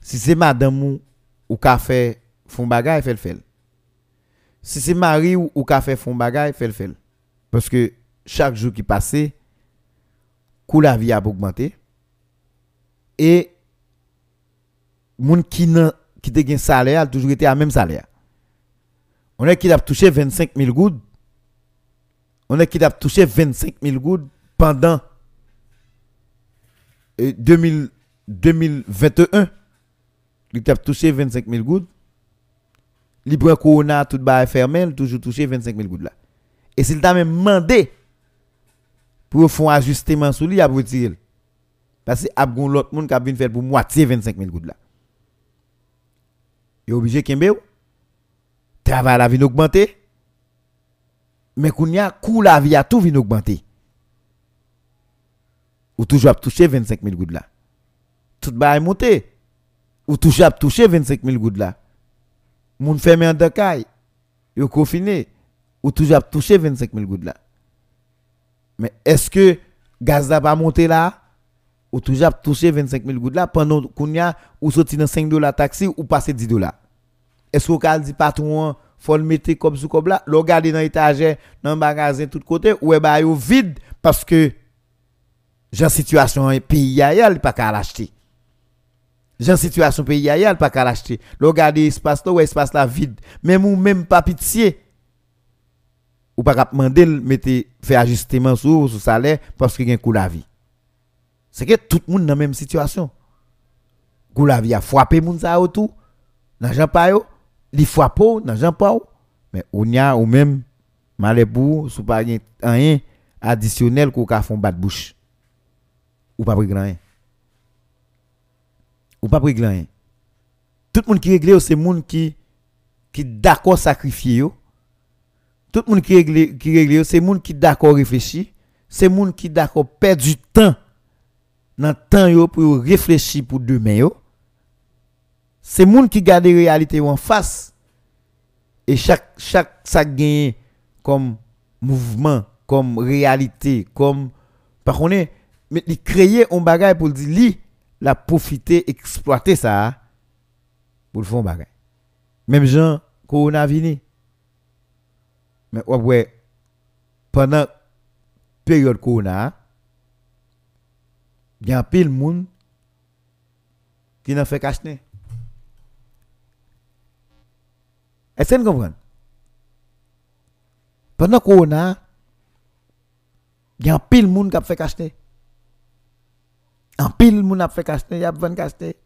si c'est madame ou, fait font bagay, fait le fait. Si c'est mari ou, ou qu'a fait font bagay, fait le fait. Parce que chaque jour qui passe, coût la vie a augmenté et moun qui qui te un salaire a toujours été à même salaire. On est qui a touché 25 000 gouttes. On est qui a touché 25 000 gouttes pendant 2000, 2021. Il a touché 25 000 gouttes. Libre Corona, tout bas fermé, toujours touché 25 000 gouttes là. Et s'il t'a même demandé pour faire un ajustement sur lui, il a retirer. Parce que y a l'autre monde a fait pour moitié 25 000 gouttes là. est obligé de travail la vie augmenter. Mais qu'on y a la vie a tout vient augmenter. Ou toujours toucher 25 000 gouttes là. Tout est monté. Ou toujours toucher 25 000 gouttes là. Moun fermé en deux Yo confiné. Ou toujours toucher 25 000 gouttes là. Mais est-ce que gaz n'a pas monté là? Ou toujours touché 25 000 gouttes là pendant qu'on y a ou sorti dans 5 dollars taxi ou passer 10 dollars? Est-ce qu'on dit patron faut le mettre comme sous comme là, le garder dans l'étagère, dans le magasin tout côté ou est bah vide parce que j'ai situation pays ailleurs pas qu'à l'acheter. J'ai situation pays ailleurs pas qu'à l'acheter. Le garder espace là ou espace là vide. Même ou même pas pitié ou pas demander mettre faire ajustement sur sur salaire parce qu'il y a un coût la vie. C'est que tout le monde dans la même situation. Coût la vie a frappé moun ça autour. L'argent pas yo, li frappe l'argent pas mais on y a ou même malébou sous pas rien additionnel qu'on ka font bat bouche. Ou pas pris rien. Ou pas pris rien. Tout le monde qui règle c'est monde qui qui d'accord sacrifier yo tout le monde qui règle, qui règle, c'est monde qui d'accord réfléchir, c'est monde qui d'accord perdre du temps dans le temps pour réfléchir pour demain yo. C'est monde qui garde la réalité en face et chaque chaque ça gagne comme mouvement, comme réalité, comme par contre mais il créer un bagage pour dire li la profiter exploiter ça pour le un bagage. Même gens coronavirus mais ouais, pendant la période corona, il y a un pile monde qui n'a fait cacher. Est-ce que vous comprenez? Pendant corona, il y a un pile monde qui a fait cacher. Un pile monde a fait cacher, il y a besoin cacher.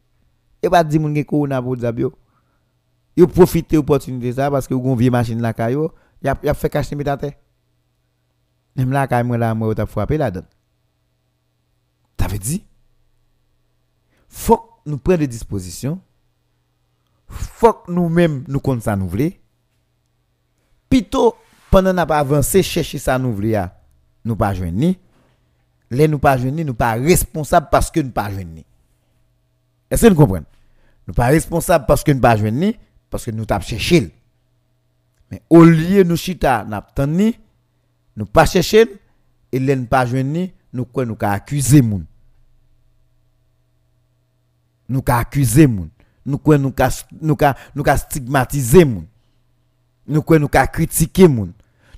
Et pas dire que corona pour dire Yo profite de l'opportunité ça parce que vous vieille machine là caillou y a, fait. Même là, quand moi t'as frappé là-dedans. T'avais dit, faut nous prenions des dispositions. Faut que nous-mêmes nous comptons ça nous voulons. Plutôt, pendant n'a pas avancé, chercher ça nous voulons, nous pas joindre Les nous pas joindre nous pas responsables parce que nous pas joindre Est-ce que vous comprenez? Nous pas responsables parce que nous pas joindre parce que nous t'avons cherché. Mais au lieu nous chita n'a nous pas chercher et l'en pas joindre nous quoi nous accuser moun. Nous accuser moun. Nous quoi nous nous nous stigmatiser moun. Nous quoi nous critiquer moun.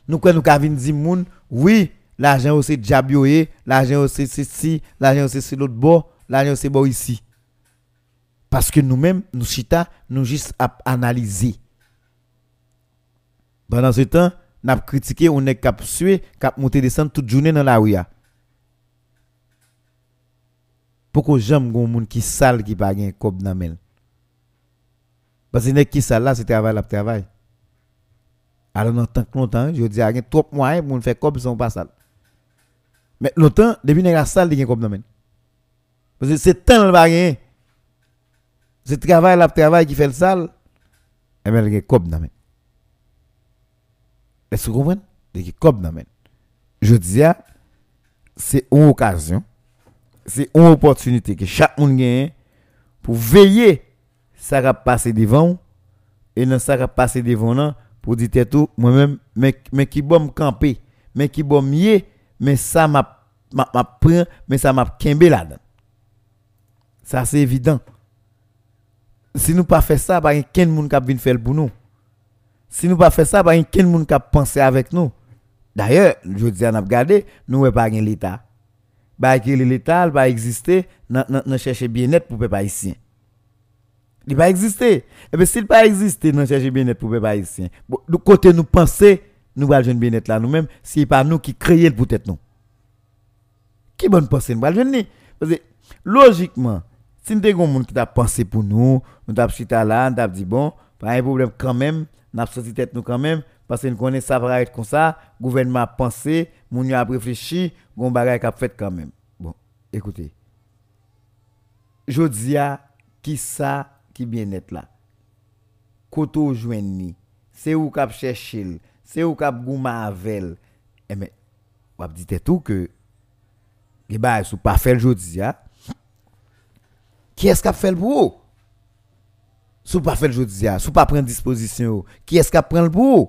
Nous quoi nous venir dire moun oui, l'argent c'est diabioé, l'argent c'est ceci, l'argent c'est l'autre bord, l'argent c'est bon ici. Parce que nous-mêmes, nous chita, nous juste à analyser. Pendant ce temps, nous avons critiqué, on est cap suer, cap monter descendre toute journée dans la rue. Pourquoi j'aime un monde qui sale qui pas gain cob dans mel Parce que qui sale là, c'est travail la travail. Alors dans tant longtemps, je dis a trop moyen pour faire cob sans pas sale. Mais longtemps, depuis nèg sale gain cob dans mel. Parce que c'est tant le bagage. C'est travail travail qui fait le sale. Et bien, il y a dans est-ce que vous comprenez? Comme Je dis, c'est une occasion, c'est une opportunité que chaque monde gagne pour veiller ça va passer devant et dans ça va passer devant pour dire tout moi-même mais mais qui bon camper mais qui bon mieux mais ça m'a m'a prend mais ça m'a kembe là-dedans ça c'est évident si nous pas fait ça pas quelqu'un monde qui venir faire pour nous si nous pas fait ça, pas quelqu'un monde qui a pensé avec nous. D'ailleurs, je dis on a regardé, nous pas l'État. Bah l'État va exister, nous chercher bien-être pour les haïtiens. Il va exister. Et eh bien s'il pas exister, nous chercher bien-être pour les haïtiens. De côté nous penser, nous allons bien-être là nous-mêmes, si pas nous qui créons peut-être nous. Qui bonne pensée nous allons parce que logiquement, si nous avons monde qui pensé pour nous, nous avons là, nous avons dit bon, pas un problème quand même pas tête nous quand même parce que nous connaissons ça être comme ça gouvernement a pensé moun a réfléchi gon bagay a fait quand même bon écoutez je dis à qui ça qui bien net là? Koto jwen ni. Se ou kap chèchil. Se ou kap gouman avel. E men, wap dite tou ke ge ba sou pa fel jodi ya. Ki es kap fel pou ou? Sou pa fel jodi ya. Sou pa pren disposisyon ou. Ki es kap pren pou ou?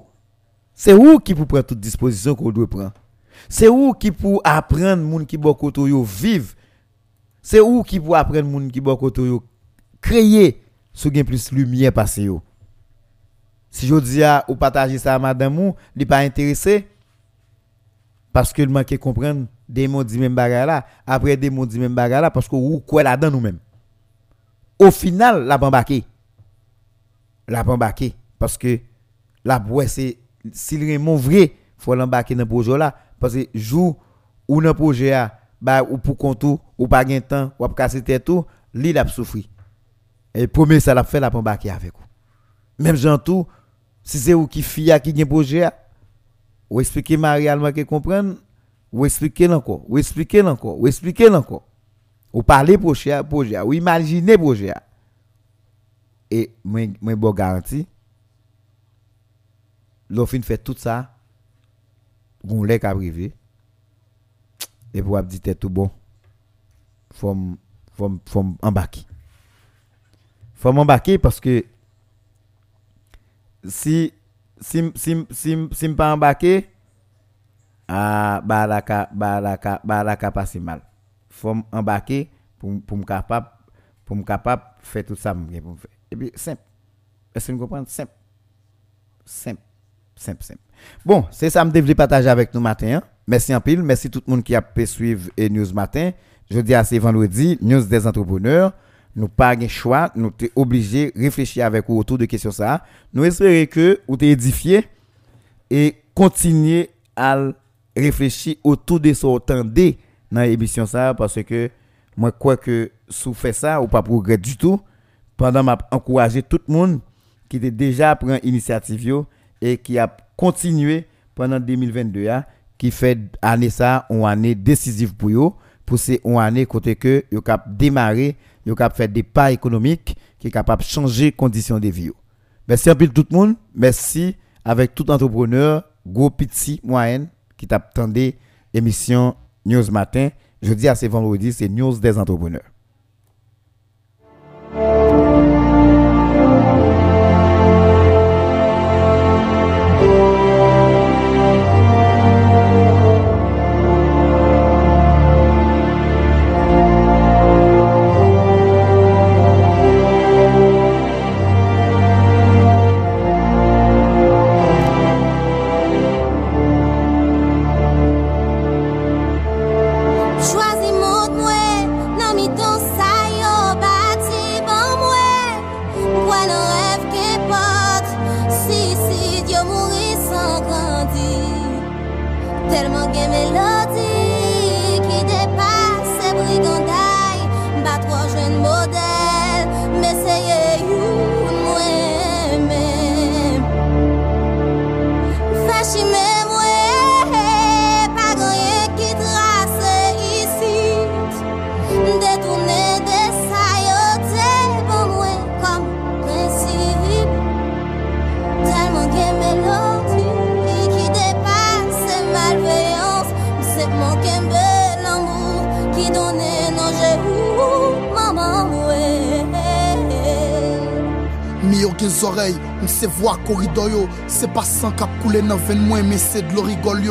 Se ou ki pou pren tout disposisyon kou dwe pren? Se ou ki pou apren moun ki bo koto yo viv? Se ou ki pou apren moun ki bo koto yo kreye sou gen plus lumiye pase yo? Si jodi ya ou pataje sa madame ou, li pa interese? Paske l manke kompren de moun di men baga la, apre de moun di men baga la, paske ou kwe la dan nou men. Au final, la ban baki. La ban baki. Paske la bwe se, si l remon vre, fwa lan baki nan poujou la, paske jou ou nan poujou ya, ba ou pou kontou, ou pa gen tan, ou ap kase tetou, li la ap soufri. E pwome sa la fe la ban baki avek ou. Mem jantou, si ou ki fia ki gen poujou ya, ou expliquer marialement que comprendre ou expliquer encore ou expliquer encore ou expliquer encore ou parler projet projet ou imaginer projet et moi moi bon garantie l'offre fait tout ça on l'a qu'à privé et pour dire tout bon. Faut embarquer. Faut m'embarquer parce que si si si si si pas embarqué ah baraka baraka baraka pas si mal faut embarquer pour pour me capable pour me capable faire tout ça pour faire et puis simple est-ce que vous comprenez simple simple simple simple bon c'est ça me devais partager avec nous matin hein. merci en pile merci tout le monde qui a pu suivre et news matin. Jeudi à c'est vendredi news des entrepreneurs. Nous pas de choix, nous sommes obligés réfléchir avec vous autour de questions ça. Nous espérons que vous êtes édifié et continuer à réfléchir autour de ce que dans l'émission ça parce que moi crois que si vous faites ça ou pas progrès du tout pendant m'a encourager tout le monde qui était déjà pris initiative et qui a continué pendant 2022 qui fait année ça une année décisive pour eux pour ces année côté que yo cap démarrer yo cap faire des pas économiques qui capable changer conditions de vie. Merci à tout le monde. Merci avec tout entrepreneur, gros petit moyen qui t'attendait émission News Matin. Je dis à ce vendredi, c'est News des entrepreneurs. Dans veine moins mais c'est de l'origole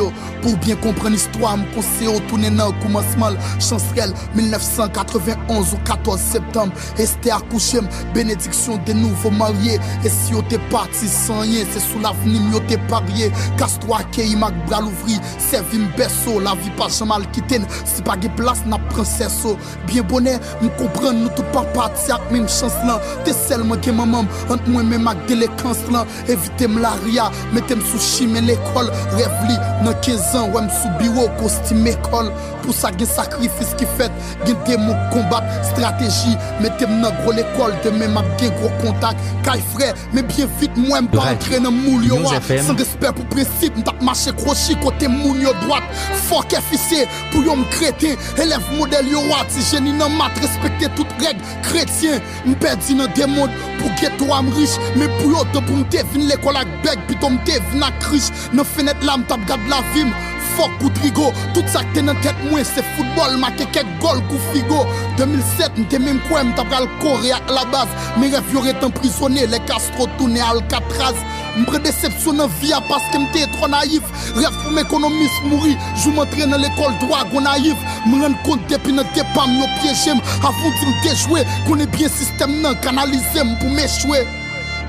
Pour bien comprendre l'histoire, me conseille au tourner dans commencement chancel 1991 au 14 septembre. Esther accouché, bénédiction des nouveaux mariés. Et si on t'es parti sans rien, c'est sous l'avenir yo t'es parié. Casse-toi, Kei, Mac, bras l'ouvri, servi berceau, la vie pas jamais mal quitter. Si pas de place, n'a princesse. Bien bonnet, me comprendre, nous tout pas parti avec même chance là. T'es seulement que maman, entre moi même avec déléquence là. Évitez la ria, mettez-moi sous chimé l'école. Rêve li, Nan 15 an wèm sou biwo kosti mekol pour ça gen sacrifice qui fait, gen démon combat, stratégie, mettez dans gros l'école, demain m'a gen gros contact, caille frère, mais bien vite moi m'pas entrer dans moule yo, sans respect pour principe, m'tap marcher crochet côté moun yo droite, fuck FIC, pour yo m'crétin, élève modèle yo wat, si génie nan mat, respecter toutes règles, chrétien, m'perdi dans des mondes, pour ghetto am riche, mais pour yo de pour m'te vin l'école ak beg, puis to m'te vin ak riche, nan fenêtre là m'tap gade la vie, fuck ou trigo. Tout ça que t'es dans tête moi c'est football ma quelques goal coup figo. 2007 m'te même quoi m't'a pral Corée à la base. Mes rêves y'auraient emprisonné les Castro tourné à Alcatraz. M'pré déception dans vie parce que m'te trop naïf. Rêve pour m'économiste mourir Je m'entraîne dans l'école droit go naïf. Me rendre compte depuis notre départ m'yo piégé Avant de m'te jouer Connais bien système nan canaliser pour m'échouer.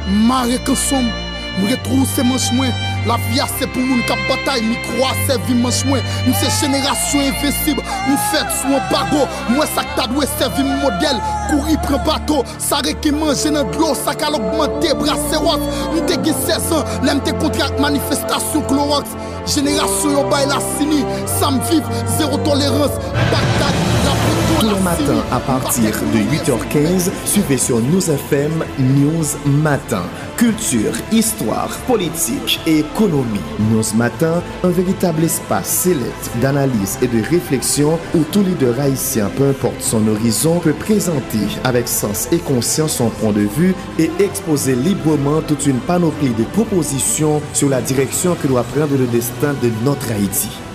Marre que somme me retrousser manche moins la vie c'est pour moun kap bataille. Mi croit servi manche moins nous c'est génération invincible nous fait sous un bago moi ça t'a doué servi modèle. Courir prend bateau. Ça qui manger dans de l'eau. Ça qu'à augmenter brasser was nous t'ai 16 ans. L'aime tes contrats manifestation Clorox. Génération bay la sini ça me vive zéro tolérance. Bagdad matins à partir de 8h15, suivez sur News FM News Matin. Culture, histoire, politique et économie. News Matin, un véritable espace sélect d'analyse et de réflexion où tout leader haïtien, peu importe son horizon, peut présenter avec sens et conscience son point de vue et exposer librement toute une panoplie de propositions sur la direction que doit prendre le destin de notre Haïti.